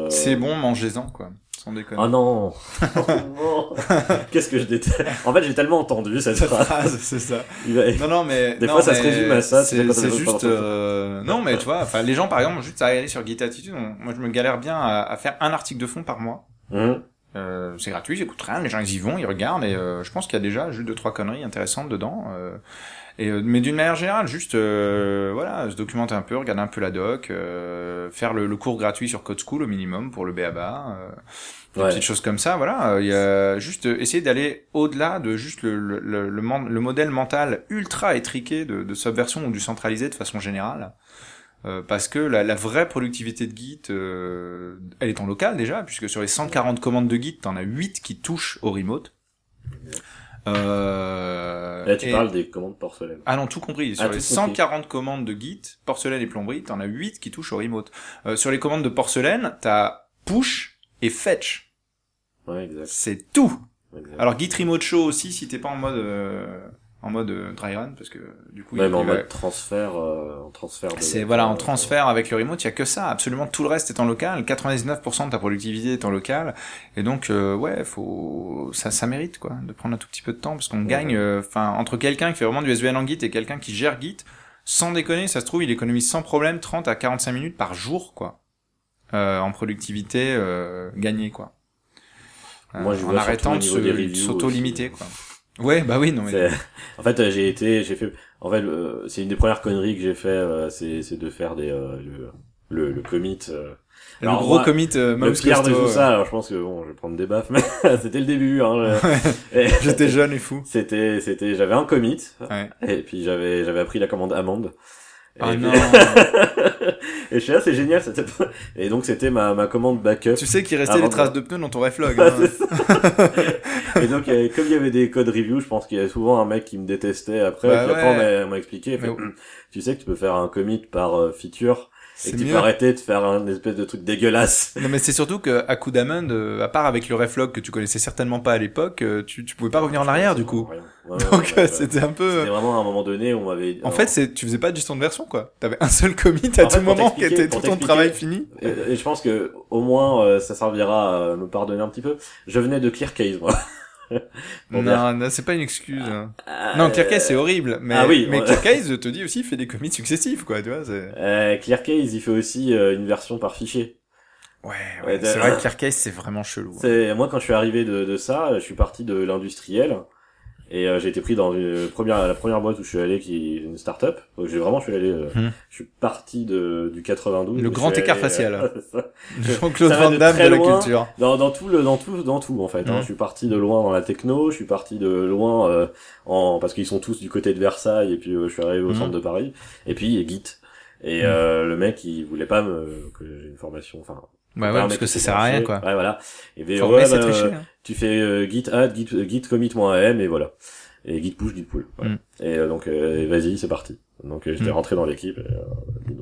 C'est bon, mangez-en quoi. Sans déconner. Ah non, Qu'est-ce que je déteste En fait, j'ai tellement entendu cette, phrase. c'est ça. Non, non, mais des fois, ça se résume à ça. C'est juste. Euh... Non, mais tu vois, enfin, les gens, par exemple, juste à aller sur Git Attitude, moi, je me galère bien à, à faire un article de fond par mois. Mmh. Euh, c'est gratuit, j'écoute rien, les gens ils y vont, ils regardent et euh, je pense qu'il y a déjà juste deux trois conneries intéressantes dedans. Euh, et mais d'une manière générale, juste voilà, se documenter un peu, regarder un peu la doc, faire le, le, cours gratuit sur Code School au minimum pour le BABA, des petites choses comme ça. Voilà, il y a juste essayer d'aller au-delà de juste le, le, le, le, modèle mental ultra étriqué de, de subversion ou du centralisé de façon générale. parce que la, la, vraie productivité de Git, elle est en local déjà, puisque sur les 140 commandes de Git, t'en as 8 qui touchent au remote. Euh, Là, tu parles des commandes porcelaine. Ah non, tout compris. Sur ah, les 140 commandes de Git, porcelaine et plomberie, t'en as 8 qui touchent au remote. Euh, sur les commandes de porcelaine, t'as push et fetch. Ouais, exact. C'est tout. Alors Git remote show aussi, si t'es pas en mode euh, en mode euh, dry run parce que du coup même en mode transfert euh, en transfert c'est voilà en transfert avec le remote il y a que ça absolument tout le reste est en local 99% de ta productivité est en local et donc euh, ouais faut ça ça mérite quoi de prendre un tout petit peu de temps parce qu'on gagne enfin entre quelqu'un qui fait vraiment du SVN en Git et quelqu'un qui gère Git sans déconner ça se trouve il économise sans problème 30 à 45 minutes par jour quoi en productivité gagnée quoi Moi, je en arrêtant de s'auto-limiter quoi Ouais, bah oui, non mais. En fait, j'ai été, j'ai fait. En fait, c'est une des premières conneries que j'ai fait, euh, c'est de faire des euh, le, le, commit. Euh. le gros commit. le pire de tout ça, alors je pense que bon, je vais prendre des baffes, mais c'était le début. Hein, J'étais jeune et fou. C'était c'était, j'avais un commit, et puis j'avais j'avais appris la commande amende. Ah non. et je suis là, c'est génial. C'était Et donc c'était ma, ma commande backup. Tu sais qu'il restait des de- traces de pneus dans ton reflog. Ouais, hein. et donc, comme il y avait des codes review, je pense qu'il y avait souvent un mec qui me détestait après. Bah et puis après, on m'a- on m'a expliqué. fait, Hum, tu sais que tu peux faire un commit par euh, feature et tu mieux. peux arrêter de faire un espèce de truc dégueulasse. Non mais c'est surtout que à coup d'amende, euh, à part avec le reflog que tu connaissais certainement pas à l'époque, euh, tu, tu pouvais pas revenir en arrière du coup. Ouais, Donc ouais, euh, c'était un peu. C'était vraiment à un moment donné où on m'avait. En fait, c'est tu faisais pas de gestion de version quoi. T'avais un seul commit à En tout fait, moment qui était tout ton travail fini. Et, et je pense que au moins euh, ça servira à me pardonner un petit peu. Je venais de ClearCase moi. Non, non c'est pas une excuse. hein. Euh, Non, ClearCase c'est horrible, mais, Ah oui, mais. ClearCase te dit aussi fait des commits successifs quoi, tu vois. Euh, ClearCase, il fait aussi euh, une version par fichier. Ouais, Ouais, ouais, c'est vrai que ClearCase c'est vraiment chelou. hein. C'est moi quand je suis arrivé de, de ça, je suis parti de l'industriel et euh, j'ai été pris dans une première la première boîte où je suis allé qui est une start-up. Donc j'ai vraiment je suis allé euh, Hmm. je suis parti de du 92. Le grand écart allé, facial. euh, ça. Jean-Claude Van de Damme de très la culture. dans dans tout le dans tout dans tout en fait. hein. Hmm. Je suis parti de loin dans la techno, je suis parti de loin euh, en parce qu'ils sont tous du côté de Versailles et puis euh, je suis arrivé au Hmm. centre de Paris et puis il y a Git. Et euh, le mec il voulait pas me que j'ai une formation enfin Bah ouais, parce que ça sert à rien quoi. Ouais voilà. Et ben, ouais, bah, tricher. euh, hein. tu fais euh, git add, git, git commit.am et voilà. Et git push, git pull. Voilà. Mm. Et euh, donc euh, vas-y, c'est parti. Donc euh, j'étais Mm. rentré dans l'équipe. et, euh,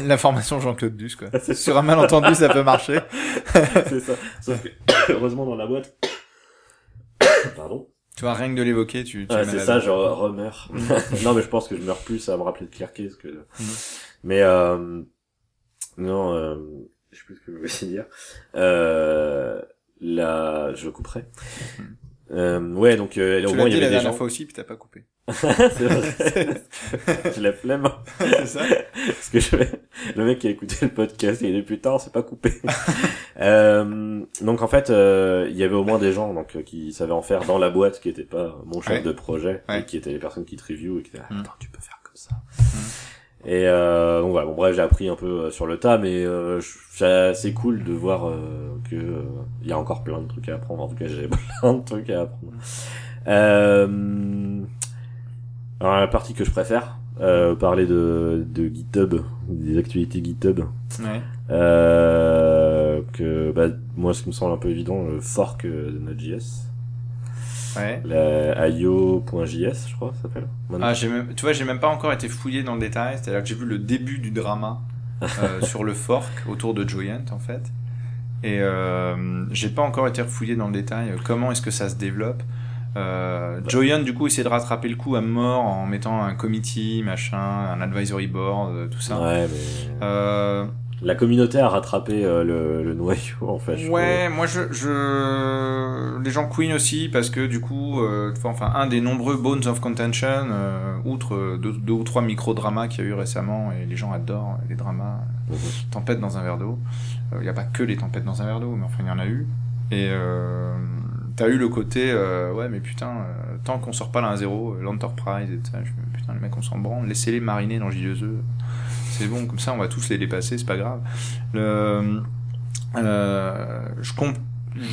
La formation Jean-Claude Duss quoi. Sur un malentendu ça peut marcher. c'est ça. Sauf que heureusement dans la boîte. Pardon. Tu vois, rien que de l'évoquer, tu, tu Ouais, es c'est ça, genre remeurs. non mais je pense que je meurs plus à me rappeler de Clearcase que. Mm. Mais euh, non, euh, je sais plus ce que je voulais dire. Euh, la, je couperai. Euh, ouais, donc euh, au Tu moins il y dit la avait des gens. fois aussi, puis t'as pas coupé. c'est vrai. J'ai la flemme. c'est ça Parce que je... le mec qui a écouté le podcast, il est putain, on s'est pas coupé. euh, donc en fait, euh, il y avait au moins des gens donc euh, qui savaient en faire dans la boîte, qui étaient pas mon chef Ouais. de projet, Ouais. et qui étaient les personnes qui te review et qui disaient Mm. attends, tu peux faire comme ça. Et euh, donc voilà, bon bref, j'ai appris un peu euh, sur le tas, mais euh, c'est cool de voir euh, que euh, il y a encore plein de trucs à apprendre. En tout cas, j'ai plein de trucs à apprendre. Euh, alors la partie que je préfère, euh, parler de, de GitHub, des activités GitHub. Ouais. Euh, que bah, moi, ce qui me semble un peu évident, le fork euh, de Node.js, Ouais. la io.js, je crois, ça s'appelle. Ah, j'ai même, tu vois, j'ai même pas encore été fouillé dans le détail. C'est-à-dire que j'ai vu le début du drama euh, sur le fork autour de Joyent en fait. Et euh, j'ai pas encore été refouillé dans le détail. euh, Comment est-ce que ça se développe euh, Joyent du coup essaie de rattraper le coup à mort en mettant un committee, machin, un advisory board, tout ça. Ouais, mais Euh, la communauté a rattrapé euh, le, le noyau, en fait. je Ouais, moi je, je, les gens queen aussi parce que du coup, euh, enfin un des nombreux bones of contention, euh, outre deux, deux ou trois micro dramas qu'il y a eu récemment et les gens adorent les dramas, trouve. tempête dans un verre d'eau. Il n'y a pas que les tempêtres dans un verre d'eau, mais enfin il y en a eu. Et t'as eu le côté, euh, ouais mais putain, euh, tant qu'on sort pas là à zéro, l'enterprise et tout ça, je putain les mecs on s'en branle, laissez-les mariner dans J2E. C'est bon, comme ça on va tous les dépasser, c'est pas grave. Le, euh, je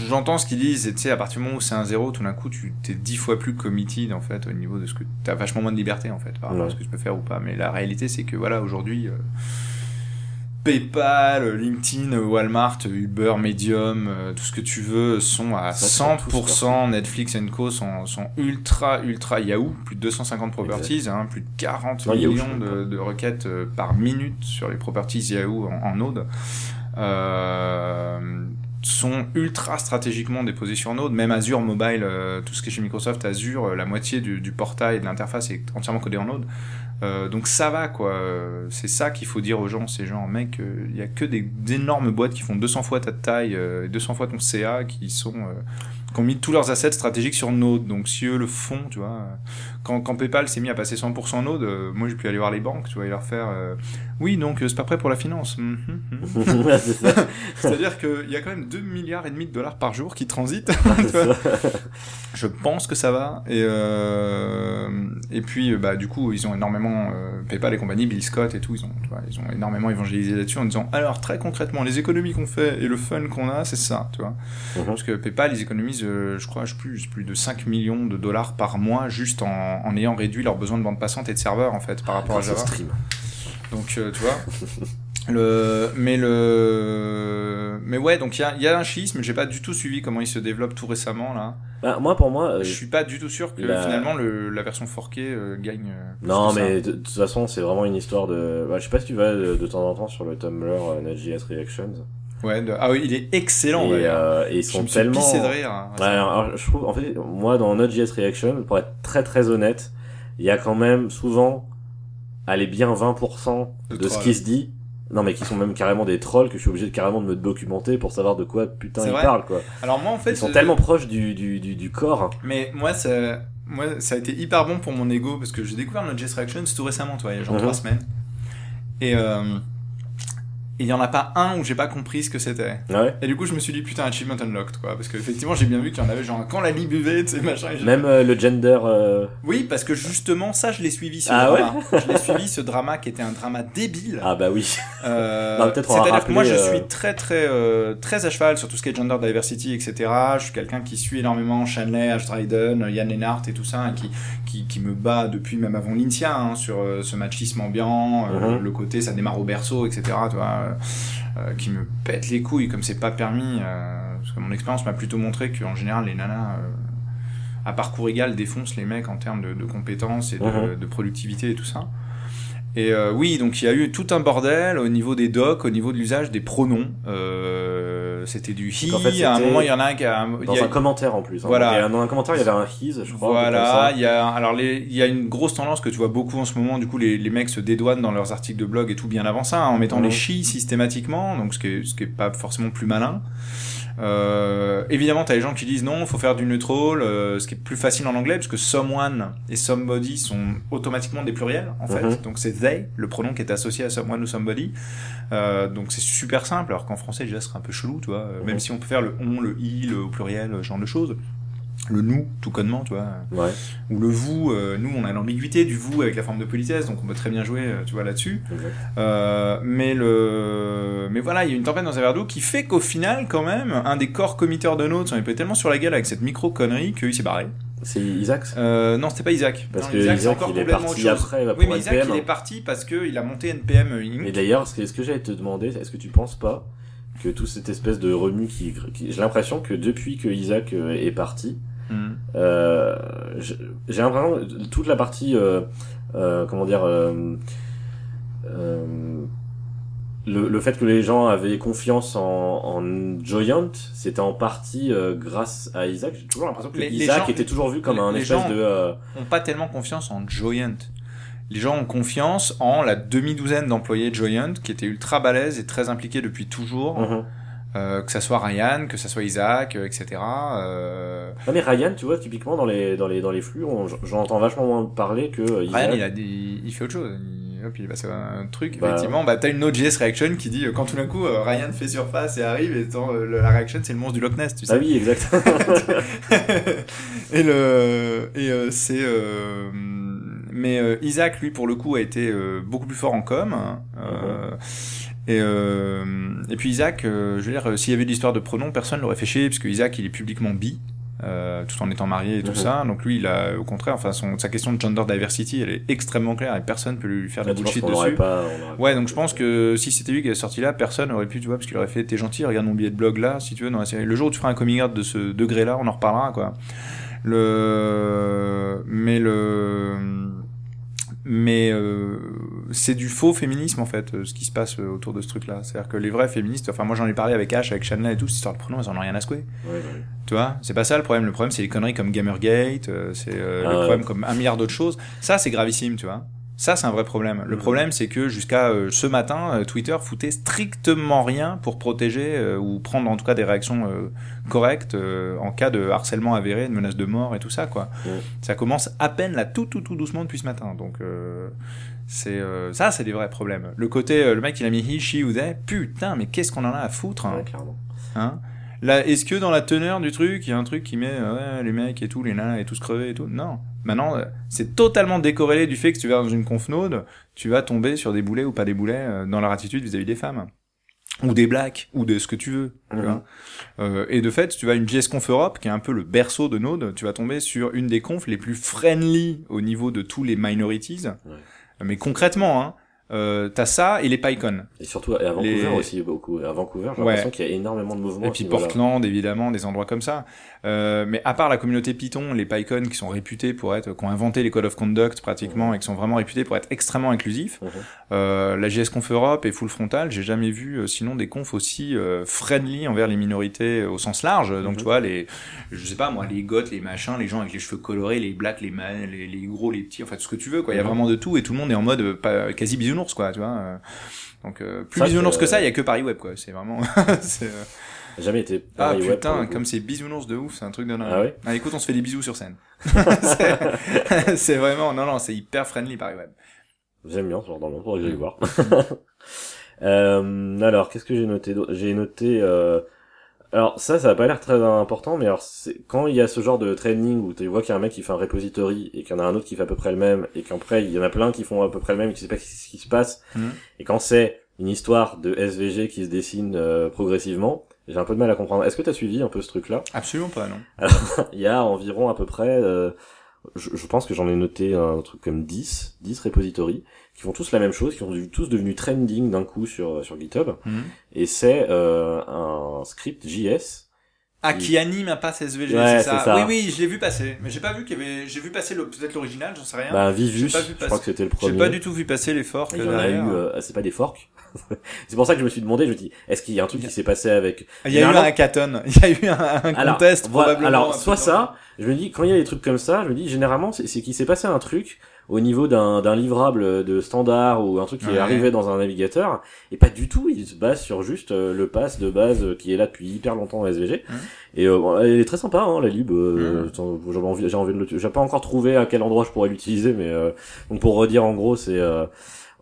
J'entends ce qu'ils disent, et tu sais, à partir du moment où c'est un zéro, tout d'un coup, tu t'es dix fois plus committed, en fait, au niveau de ce que t'as vachement moins de liberté, en fait, par rapport à ce que tu peux faire ou pas. Mais la réalité, c'est que, voilà, aujourd'hui, euh, PayPal, LinkedIn, Walmart, Uber, Medium, euh, tout ce que tu veux sont à Ça, sont tous 100%, Netflix Co sont, sont ultra, ultra Yahoo, plus de 250 properties, hein, plus de 40 Non, Yahoo, millions de, de requêtes euh, par minute sur les properties Yahoo en, en Node. Euh, sont ultra stratégiquement déposés sur Node, même Azure Mobile, tout ce qui est chez Microsoft, Azure, la moitié du, du portail et de l'interface est entièrement codé en Node. Euh, donc ça va quoi, Euh, c'est ça qu'il faut dire aux gens, ces gens, mec, euh, il y a que des, énormes boîtes qui font 200 fois ta taille, euh, et 200 fois ton CA, qui sont euh, qui ont mis tous leurs assets stratégiques sur Node. Donc si eux le font, tu vois, quand, quand PayPal s'est mis à passer 100% Node, euh, moi j'ai pu aller voir les banques, tu vois, et leur faire, euh, oui donc euh, c'est pas prêt pour la finance. Mhm, mhm. C'est-à-dire qu'il y a quand même 2 milliards et demi de dollars par jour qui transitent. Je pense que ça va. Et, et puis, bah, du coup, ils ont énormément, PayPal et compagnie, Bill Scott et tout, ils ont, tu vois, ils ont énormément évangélisé là-dessus en disant, alors, très concrètement, les économies qu'on fait et le fun qu'on a, c'est ça, tu vois. Mhm. Parce que PayPal, ils économisent, euh, je crois, je plus, plus de 5 millions de dollars par mois juste en, en ayant réduit leurs besoins de bande passante et de serveurs, en fait, par rapport à Java. stream. Donc, euh, tu vois. Le, mais le, mais ouais, donc il y a, y a un schisme. J'ai pas du tout suivi comment il se développe tout récemment là. Bah, moi, pour moi, euh, Je suis pas du tout sûr que la- finalement le, la version forquée euh, gagne. plus non, que ça. mais de, de toute façon, c'est vraiment une histoire de. Bah, je sais pas si tu vas de, de temps en temps sur le Tumblr euh, Node.js Reactions. Ouais. de- Ah oui, il est excellent. et, ouais. euh, et ils je sont me suis tellement. pissé de rire. hein. Ouais, alors, je trouve, en fait, moi, dans Node.js Reaction, pour être très très honnête, il y a quand même souvent, allez, bien 20% De de, ce qui se dit. Non, mais qui sont même carrément des trolls que je suis obligé de carrément de me documenter pour savoir de quoi putain ils parlent, quoi. Alors moi en fait, Ils sont euh, tellement proches du, du, du, du corps. Mais moi, ça, moi, ça a été hyper bon pour mon ego parce que j'ai découvert Node.js Reactions tout récemment, toi, il y a genre Mhm. trois semaines. Et euh, il y en a pas un où j'ai pas compris ce que c'était. Ouais. Et du coup, je me suis dit putain, achievement unlocked, quoi. Parce que effectivement, j'ai bien vu qu'il y en avait genre quand la lit buvait, tu sais, machin. Même euh, le gender, euh, Oui, parce que justement, ça, je l'ai suivi ce Ah drama. je l'ai suivi ce drama qui était un drama débile. ah bah oui. Euh, C'est-à-dire que moi, je suis très, très, très à cheval sur tout ce qui est gender diversity, etc. Je suis quelqu'un qui suit énormément Shanley, Ash Dryden, Yann Lennart et tout ça, et qui, qui, qui me bat depuis même avant l'INSIA hein, sur ce machisme ambiant, Mhm. le côté ça démarre au berceau, etc. Tu vois, qui me pète les couilles comme c'est pas permis. euh, parce que mon expérience m'a plutôt montré qu'en général, les nanas. euh, à parcours égal défoncent les mecs en termes de, de compétences et de, Mhm. de productivité et tout ça. Et euh, oui, donc il y a eu tout un bordel au niveau des docs, au niveau de l'usage des pronoms. Euh, c'était du he. En fait, à un moment, il y en a un qui a. Dans y a- un commentaire en plus. hein. Voilà. Et dans un commentaire, il y avait un his, je crois. voilà, il y a alors il y a une grosse tendance que tu vois beaucoup en ce moment. Du coup, les, les mecs se dédouanent dans leurs articles de blog et tout bien avant ça, hein, en mettant Mhm. les chi systématiquement, donc ce qui est ce qui est pas forcément plus malin. Euh, évidemment, t'as les gens qui disent non, faut faire du neutral, euh, ce qui est plus facile en anglais, parce que someone et somebody sont automatiquement des pluriels, en fait. Mhm. Donc c'est they, le pronom qui est associé à someone ou somebody. Euh, donc c'est super simple, alors qu'en français déjà ce serait un peu chelou, tu vois. euh, Même Mhm. si on peut faire le on, le il, au pluriel, ce genre de choses. Le nous, tout connement, tu vois Ouais. ou le vous, euh, nous on a l'ambiguïté du vous avec la forme de politesse, donc on peut très bien jouer, euh, tu vois, là-dessus. Euh, mais le, mais voilà, il y a une tempête dans un verre d'eau qui fait qu'au final, quand même, un des corps committeurs de Notes, on est tellement sur la gueule avec cette micro connerie qu'il s'est barré. C'est Isaac Euh, non, c'était pas Isaac. Parce Non, que Isaac, Isaac, encore il est parti après bah, Oui, mais Isaac, NPM. il est parti parce qu'il a monté NPM Inc. Et d'ailleurs, ce que, ce que j'allais te demander, est-ce que tu penses pas que toute cette espèce de remue qui, qui- j'ai l'impression que depuis que Isaac euh, est parti, Mhm. euh, j'ai l'impression que toute la partie, euh, euh, comment dire, euh, euh, le, le fait que les gens avaient confiance en, en Joyant, c'était en partie euh, grâce à Isaac. J'ai toujours l'impression que Les- les Isaac gens- était toujours vu comme les- un les espèce gens- de. euh, ont pas tellement confiance en Joyant. Les gens ont confiance en la demi-douzaine d'employés de Joyant qui étaient ultra balèzes et très impliqués depuis toujours. mhm. Euh, que ça soit Ryan, que ça soit Isaac, euh, etc. Euh... Ah mais Ryan, tu vois, typiquement dans les dans les dans les flux, j'entends vachement moins parler que euh, Isaac. Ryan, il a des... il fait autre chose. Il... Hop, il passe un truc. Bah. Effectivement, bah t'as une Node.js reaction qui dit euh, quand tout d'un coup Ryan fait surface et arrive et tant, le- la reaction c'est le monstre du Loch Ness, tu sais. Ah oui, exact. et le et euh, c'est euh, mais euh, Isaac lui pour le coup a été euh, beaucoup plus fort en com euh, et euh, et puis Isaac euh, je veux dire euh, s'il y avait de l'histoire de pronoms personne l'aurait fait chier parce que Isaac il est publiquement bi euh, tout en étant marié et tout Mhm. ça donc lui il a au contraire enfin son, sa question de gender diversity elle est extrêmement claire et personne peut lui faire de bullshit dessus pas. Ouais, donc je pense que si c'était lui qui est sorti là, personne n'aurait pu, tu vois, parce qu'il aurait fait T'es gentil, regarde mon billet de blog là, si tu veux, dans la série. Le jour où tu feras un coming out de ce degré-là, on en reparlera, quoi. Le. Mais le. Mais euh, c'est du faux féminisme en fait, euh, ce qui se passe euh, autour de ce truc-là. C'est-à-dire que les vrais féministes, enfin moi j'en ai parlé avec Ash, avec Shanna et tout, cette histoire de pronoms, ils en ont rien à secouer. Ouais, ouais. Tu vois, c'est pas ça le problème. Le problème c'est les conneries comme Gamergate, c'est Ah le ouais. problème comme un milliard d'autres choses. Ça c'est gravissime, tu vois. Ça c'est un vrai problème. Le problème c'est que jusqu'à euh, ce matin, euh, Twitter foutait strictement rien pour protéger euh, ou prendre en tout cas des réactions correctes en cas de harcèlement avéré, de menace de mort et tout ça quoi. Ça commence à peine là tout tout tout doucement depuis ce matin. Donc c'est ça c'est des vrais problèmes. Le côté le mec il a mis he, she ou they, putain mais qu'est-ce qu'on en a à foutre hein Ouais, clairement. Hein Là, est-ce que dans la teneur du truc, il y a un truc qui met euh, ouais, les mecs et tout, les nanas et tous crevés et tout? Non. Maintenant, euh, c'est totalement décorrélé du fait que si tu vas dans une conf node, tu vas tomber sur des boulets ou pas des boulets euh, dans leur attitude vis-à-vis des femmes. Ou des blacks, ou de ce que tu veux. tu Mhm. vois. Euh, et de fait, tu vas à une JS Conf Europe, qui est un peu le berceau de Node, tu vas tomber sur une des confs les plus friendly au niveau de tous les minorities. Ouais. Mais concrètement, hein, Euh, t'as ça et les PyCon. Et surtout à Vancouver Les- aussi beaucoup. À Vancouver, j'ai Ouais. l'impression qu'il y a énormément de mouvements. Et puis. Portland, évidemment, des endroits comme ça. Euh, mais à part la communauté Python, les PyCon qui sont réputés pour être, qui ont inventé les Code of Conduct pratiquement et qui sont vraiment réputés pour être extrêmement inclusifs, Mhm. euh, la JS Conf Europe et Full Frontal, j'ai jamais vu euh, sinon des confs aussi euh, friendly envers les minorités euh, au sens large. Donc Mhm. tu vois, les, je sais pas moi, les goths, les machins, les gens avec les cheveux colorés, les blacks, les, les, les gros, les petits, enfin tout ce que tu veux quoi. Il y a Mhm. vraiment de tout et tout le monde est en mode pas, quasi bisounours quoi, tu vois. Donc euh, plus Ça, bisounours que ça, il y a que Paris Web quoi. C'est vraiment. c'est, euh, Jamais été. ah pour putain, comme c'est bisounours de ouf, c'est un truc de dingue. Ah ouais Ah, écoute, on se fait des bisous sur scène. c'est vraiment, non non, c'est hyper friendly Paris Web. J'aime bien ce genre d'endroit, faudrait que j'aille voir. euh, alors, qu'est-ce que j'ai noté J'ai noté... Euh... Alors ça, ça a pas l'air très important, mais alors quand il y a ce genre de training où tu vois qu'il y a un mec qui fait un repository et qu'il y en a un autre qui fait à peu près le même et qu'après il y en a plein qui font à peu près le même et qui savent pas ce qui se passe Mhm. et quand c'est une histoire de SVG qui se dessine euh, progressivement, j'ai un peu de mal à comprendre. Est-ce que tu as suivi un peu ce truc-là? Absolument pas, non. Il y a environ à peu près, euh, je, je pense que j'en ai noté un truc comme 10, 10 repositories, qui font tous la même chose, qui sont tous devenus trending d'un coup sur, sur GitHub. Mhm. Et c'est euh, un script JS. Ah, qui anime un pass SVG, Ouais, c'est ça. Oui, oui, je l'ai vu passer. Mais j'ai pas vu qu'il y avait, j'ai vu passer le, peut-être l'original, j'en sais rien. Bah, Vivus, J'ai pas vu je crois que c'était le j'ai premier. pas du tout vu passer les forks Il y en a eu, euh, c'est pas des forks. c'est pour ça que je me suis demandé, je me dis, est-ce qu'il y a un truc qui s'est passé avec... Il y a eu un hackathon. Il y a eu un, un Alors, contest, voilà, probablement. alors soit ça, je me dis quand il y a des trucs comme ça, je me dis généralement c'est qu'il s'est passé un truc au niveau d'un d'un livrable de standard ou un truc qui Ouais. est arrivé dans un navigateur et pas du tout, il se base sur juste euh, le pass de base euh, qui est là depuis hyper longtemps en SVG et euh, bon, elle est très sympa hein, la lib euh, j'avais envie j'ai envie de le j'ai pas encore trouvé à quel endroit je pourrais l'utiliser mais euh, donc pour redire en gros c'est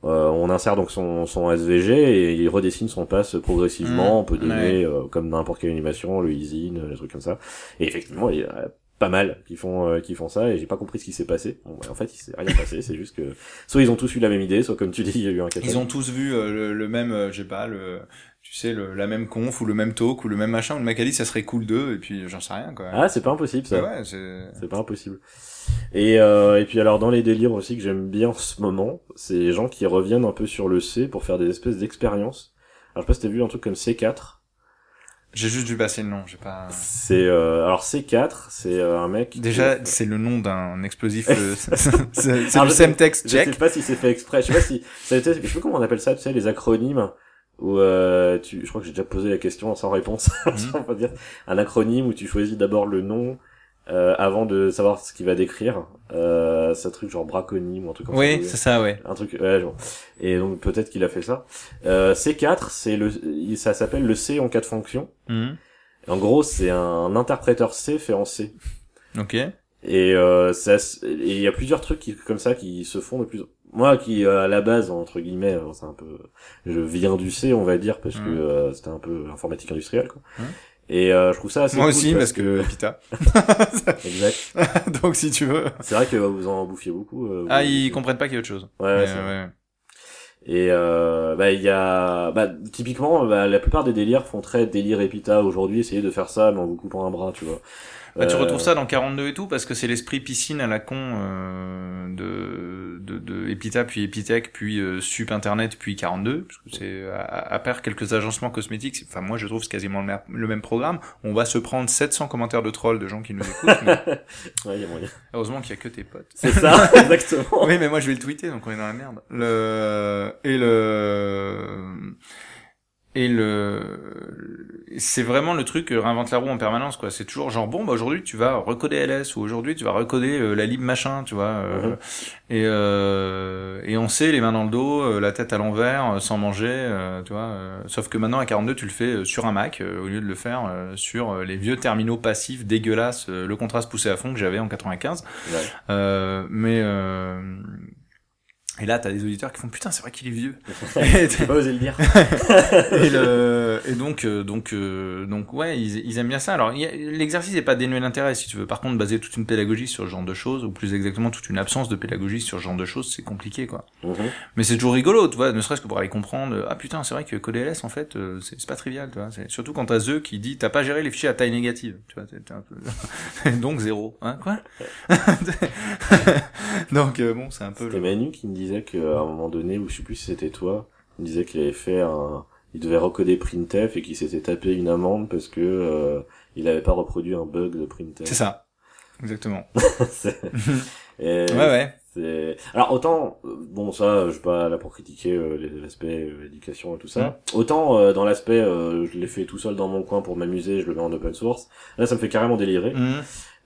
euh, on insère donc son, son SVG et il redessine son pass progressivement. Mhm. On peut donner, euh, comme n'importe quelle animation, le easy, les trucs comme ça. Et effectivement, il y a pas mal qui font euh, qui font ça et j'ai pas compris ce qui s'est passé. Bon, en fait, il s'est rien passé. C'est juste que soit ils ont tous eu la même idée, soit comme tu dis, il y a eu un. Ils ont tous vu euh, le, le même, euh, je sais pas, le, tu sais, le, la même conf ou le même talk ou le même machin. où Le mec a dit ça serait cool d'eux et puis j'en sais rien quoi. Ah, c'est pas impossible ça. Ouais, c'est. Pas impossible. Et, euh, et puis alors dans les délires aussi que j'aime bien en ce moment, c'est les gens qui reviennent un peu sur le C pour faire des espèces d'expériences. Alors je sais pas si t'as vu un truc comme C4. J'ai juste vu passer le nom, j'ai pas. C'est euh, alors C4, c'est euh, un mec. qui- Déjà, c'est le nom d'un explosif. euh, c'est sais- Semtex Je sais pas si c'est fait exprès. Je sais pas si. Je sais pas comment on appelle ça. Tu sais les acronymes où euh, tu. Je crois que j'ai déjà posé la question sans réponse. Mhm. on va dire un acronyme où tu choisis d'abord le nom. Euh, avant de savoir ce qu'il va décrire, euh, c'est un truc genre braconyme ou un truc comme Oui, ça. c'est ça, ouais. Un truc, ouais, genre. Et donc peut-être qu'il a fait ça. Euh, C4, c'est le, ça s'appelle le C en cas de fonction. Mhm. En gros, c'est un interpréteur C fait en C. Ok. Et euh, ça, il y a plusieurs trucs qui, comme ça qui se font de plus. Moi, qui euh, à la base entre guillemets, euh, c'est un peu, je viens du C, on va dire, parce que Mhm. euh, c'était un peu informatique industrielle, quoi. Mhm. Et euh, je trouve ça assez Moi cool aussi, parce que Pita. exact. Donc si tu veux. C'est vrai que vous en bouffiez beaucoup. euh, Ah, vous- ils comprennent pas qu'il y a autre chose. Ouais, vrai. ouais. Et euh, bah il y a bah typiquement bah, la plupart des délires font très délire épita aujourd'hui essayer de faire ça mais en vous coupant un bras tu vois. Bah, tu Euh, retrouves ça dans 42 et tout parce que c'est l'esprit piscine à la con euh, de, de de Epita puis Epitech puis euh, Sup Internet puis 42 parce que c'est à, à part quelques agencements cosmétiques enfin moi je trouve c'est quasiment le, le même programme on va se prendre 700 commentaires de trolls de gens qui nous écoutent mais Ouais, il y a moyen. heureusement qu'il y a que tes potes C'est ça exactement. oui, mais moi je vais le tweeter, donc on est dans la merde. Le et le et le c'est vraiment le truc euh, réinvente la roue en permanence quoi. C'est toujours genre bon bah aujourd'hui tu vas recoder LS ou aujourd'hui tu vas recoder euh, la lib machin, tu vois. euh, Mhm. Et euh, et on sait les mains dans le dos, la tête à l'envers, sans manger, tu vois. sauf que maintenant à 42 tu le fais sur un Mac au lieu de le faire sur les vieux terminaux passifs dégueulasses, le contraste poussé à fond que j'avais en 95. Ouais. Euh, mais euh, et là t'as des auditeurs qui font putain c'est vrai qu'il est vieux. Et, J'ai pas osé le dire. et le- et donc euh, donc euh, donc ouais ils, ils aiment bien ça. Alors a- l'exercice est pas dénué d'intérêt si tu veux. Par contre baser toute une pédagogie sur ce genre de choses ou plus exactement toute une absence de pédagogie sur ce genre de choses c'est compliqué quoi. Mhm. mais c'est toujours rigolo tu vois ne serait-ce que pour aller comprendre euh, ah putain c'est vrai que coder LS en fait euh, c'est pas trivial tu vois. Surtout quand t'as The qui dit t'as pas géré les fichiers à taille négative tu vois t'es un peu donc zéro hein quoi. Donc bon c'est un peu C'était. Manu qui me disait disait qu'à un moment donné, ou je sais plus si c'était toi, il disait qu'il avait fait un, il devait recoder printf et qu'il s'était tapé une amende parce que euh, il avait pas reproduit un bug de printf. C'est ça. Exactement. Et Ouais, ouais. c'est- Alors autant, euh, bon ça, je suis pas là pour critiquer euh, l'aspect euh, éducation et tout ça. Autant euh, dans l'aspect, euh, je l'ai fait tout seul dans mon coin pour m'amuser, je le mets en open source. Là, ça me fait carrément délirer.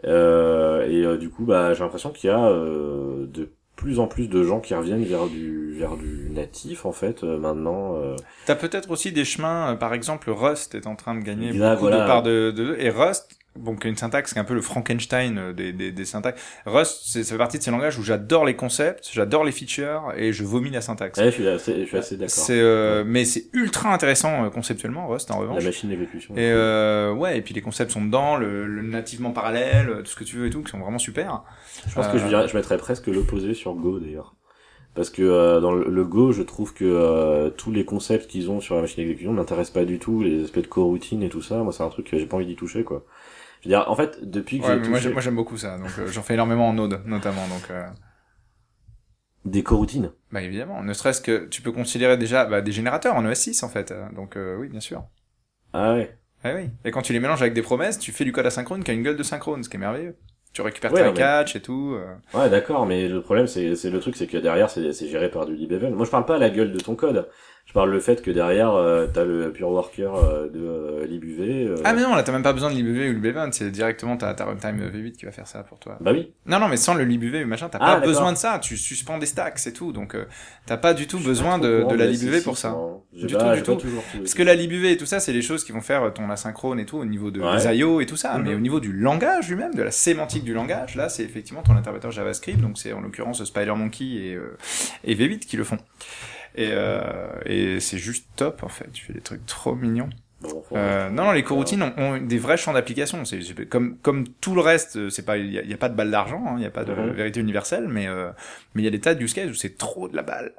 Euh, et euh, du coup, bah, j'ai l'impression qu'il y a euh, de plus en plus de gens qui reviennent vers du vers du natif en fait euh, maintenant. euh. T'as peut-être aussi des chemins, euh, par exemple, Rust est en train de gagner beaucoup voilà. de parts de, de, et Rust, a une syntaxe qui est un peu le Frankenstein euh, des, des, des syntaxes. Rust, c'est, ça fait partie de ces langages où j'adore les concepts, j'adore les features et je vomis la syntaxe. Ouais, je suis assez, je suis assez d'accord. C'est, euh, mais c'est ultra intéressant euh, conceptuellement, Rust, en La revanche. machine d'exécution. Et euh, ouais, et puis les concepts sont dedans, le, le nativement parallèle, euh, tout ce que tu veux et tout, qui sont vraiment super. Je pense que je, Euh, dirais, je mettrais presque l'opposé sur Go d'ailleurs. Parce que euh, dans le, le Go, je trouve que euh, tous les concepts qu'ils ont sur la machine d'exécution m'intéressent pas du tout, les aspects de coroutine et tout ça. Moi, c'est un truc que j'ai pas envie d'y toucher, quoi. Je veux dire, en fait, depuis que Ouais, j'ai mais moi, j'aime beaucoup ça, donc euh, j'en fais énormément en Node, notamment, donc. Euh... des coroutines. Bah évidemment, ne serait-ce que tu peux considérer déjà bah, des générateurs en ES6 en fait, euh, donc euh, oui bien sûr. Ah ouais. Eh oui. Et quand tu les mélanges avec des promesses, tu fais du code asynchrone qui a une gueule de synchrone, ce qui est merveilleux. Tu récupères Ouais, tes mais- catch et tout. Ouais, d'accord, mais le problème, c'est, c'est le truc, c'est que derrière, c'est, géré par du libevent. Moi, je parle pas à la gueule de ton code. Je parle le fait que derrière, euh, t'as le pure worker euh, de euh, libuv. euh, Ah mais non, là t'as même pas besoin de libv ou libevent, c'est directement ta, ta runtime V8 qui va faire ça pour toi. Bah oui. Non non mais sans le libv ou machin, t'as Ah, pas besoin de ça, tu suspends des stacks c'est tout, donc euh, t'as pas du tout besoin de, courant de la SSI, pour ça. J'ai Du pas- tout, du tout. toujours tout- Parce que la libv et tout ça, c'est les choses qui vont faire ton asynchrone et tout au niveau de Ouais. IO et tout ça. Mais au niveau du langage lui-même, de la sémantique du langage, là, c'est effectivement ton interpréteur JavaScript. Donc c'est en l'occurrence SpiderMonkey et, euh, et V8 qui le font. Et, euh, et c'est juste top en fait. Tu fais des trucs trop mignons. Euh, non, non, les coroutines ont, ont des vrais champs d'application. C'est comme comme tout le reste, euh, c'est pas il y, a- il y a pas de balle d'argent, hein, il y a pas de Mhm. vérité universelle, mais euh, mais il y a des tas de use cases où c'est trop de la balle.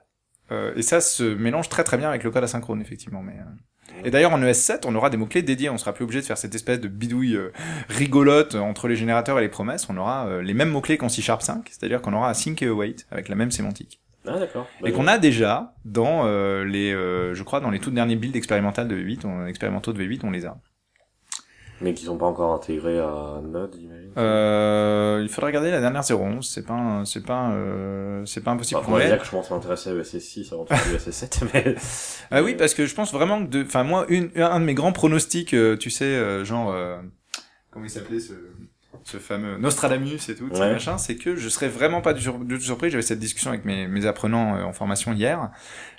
Euh, et ça se mélange très très bien avec le code asynchrone effectivement. Mais euh. et d'ailleurs en ES7, on aura des mots clés dédiés. On sera plus obligé de faire cette espèce de bidouille rigolote entre les générateurs et les promesses. On aura les mêmes mots clés qu'en C Sharp 5, c'est-à-dire qu'on aura async et await avec la même sémantique Ah, d'accord. Bah, et qu'on a déjà dans euh, les, euh, je crois, dans les tout derniers builds expérimentales de V8, on, expérimentaux de V8, on les a. Mais qui sont pas encore intégrés à Node, j'imagine. Euh, il faudrait regarder la dernière 011, c'est pas, c'est pas, euh, c'est pas impossible. Bah, l'ait. dire que je à m'intéresser à ESS6 avant de faire du ESS7, mais... Ah oui, parce que je pense vraiment que, de, enfin moi, une, un de mes grands pronostics, euh, tu sais, euh, genre, euh, comment il s'appelait ce, ce fameux Nostradamus et tout, machin, c'est que je serais vraiment pas du, sur- du tout surpris. J'avais cette discussion avec mes, mes apprenants euh, en formation hier,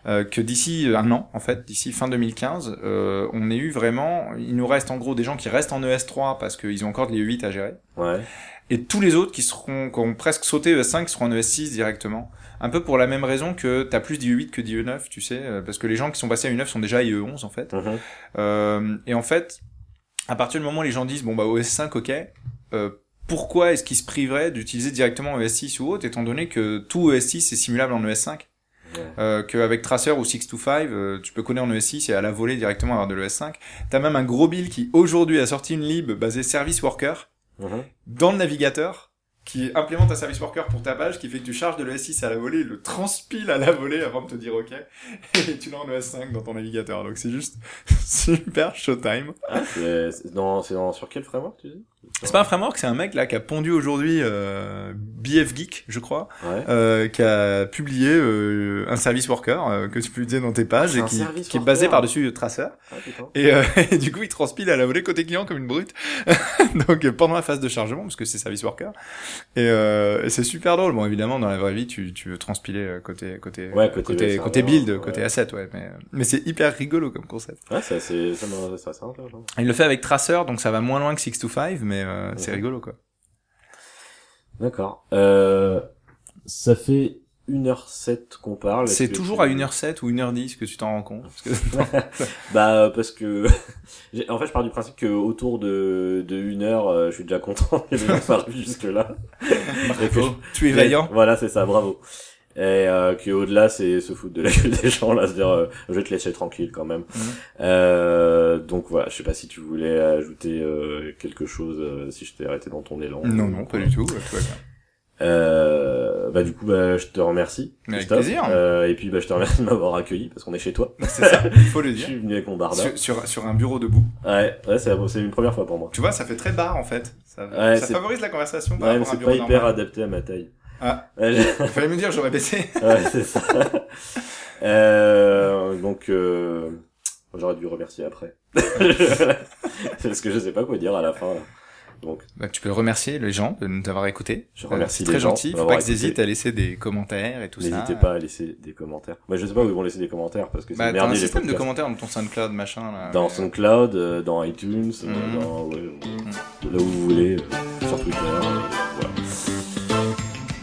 euh, que d'ici un an, en fait, d'ici fin 2015, euh, on ait eu vraiment, il nous reste en gros des gens qui restent en ES3 parce qu'ils ont encore de l'IE8 à gérer. Ouais. et tous les autres qui seront qui ont presque sauté ES5 seront en ES6 directement. Un peu pour la même raison que t'as plus d'IE8 que d'IE9, tu sais, euh, parce que les gens qui sont passés à IE9 sont déjà à IE11 en fait. Mhm. Euh, et en fait, à partir du moment où les gens disent bon bah OS5 ok, euh, pourquoi est-ce qu'ils se priveraient d'utiliser directement ES6 ou autre, étant donné que tout ES6 est simulable en ES5 Ouais. euh, qu'avec Tracer ou 625, euh, tu peux coder en ES6 et à la volée directement avoir de l'ES5. T'as même un gros build qui aujourd'hui a sorti une lib basée Service Worker, Mhm. dans le navigateur qui implémente un service worker pour ta page qui fait que tu charges de l'ES6 à la volée, il le transpile à la volée avant de te dire OK et tu l'as en ES5 dans ton navigateur. Donc c'est juste super showtime. Ah, c'est dans, c'est dans, sur quel framework, tu dis? C'est pas un framework, c'est un mec là qui a pondu aujourd'hui euh, BF Geek, je crois, Ouais. euh, qui a publié euh, un service worker euh, que tu utiliser dans tes pages et qui, qui est basé par-dessus Tracer. Ah. Et, euh, et du coup, il transpile à la volée côté client comme une brute. Donc pendant la phase de chargement, parce que c'est service worker. Et, euh, et c'est super drôle. Bon, évidemment, dans la vraie vie, tu, tu veux transpiler côté côté Ouais, côté côté, serveur, côté build, ouais. côté asset, ouais. Mais, mais c'est hyper rigolo comme concept. Ouais, c'est ça ça, c'est intéressant. Il le fait avec Tracer, donc ça va moins loin que 625, mais euh, c'est Mhm. rigolo quoi. D'accord. Euh, ça fait 1h07 qu'on parle. C'est toujours à 1h07 ou 1h10 que tu t'en rends compte. Parce que... Bah, parce que, en fait, je pars du principe que autour de, de 1 heure, euh, je suis déjà content que les gens jusque là. Je- tu es vaillant. Voilà, c'est ça, bravo. Et euh, que au-delà, c'est se foutre de la gueule des gens, là, se dire, euh, je vais te laisser tranquille quand même. Mhm. Euh, donc voilà, je sais pas si tu voulais ajouter euh, quelque chose, euh, si je t'ai arrêté dans ton élan. Non, non, pas du tout. bien. Euh, bah du coup bah je te remercie. Mais avec plaisir. Euh, et puis bah je te remercie de m'avoir accueilli parce qu'on est chez toi. C'est ça, il faut le Je dire. suis venu avec mon barda. Sur, sur, sur un bureau debout. Ouais, ouais c'est c'est une première fois pour moi. Tu vois, ça fait très bar en fait. Ça, Ouais, ça favorise la conversation par Ouais, c'est pas hyper normal. adapté à ma taille. Ah. Il fallait me dire, j'aurais baissé. ouais, c'est ça. Euh, donc, euh, j'aurais dû remercier après. c'est parce que je sais pas quoi dire à la fin. Là. Donc, Bah, tu peux remercier les gens de nous avoir écoutés. Je remercie C'est très les gens gentil. Faut pas qu'ils hésitent à laisser des commentaires et tout ça. n'hésitez pas à laisser des commentaires. Moi, je sais pas où ils vont laisser des commentaires parce que c'est Bah, t'as merdé un les système de commentaires dans ton SoundCloud, machin, là. Dans mais- SoundCloud, euh, dans iTunes, euh, Mhm. dans ouais, là où vous voulez, euh, sur Twitter. euh, voilà.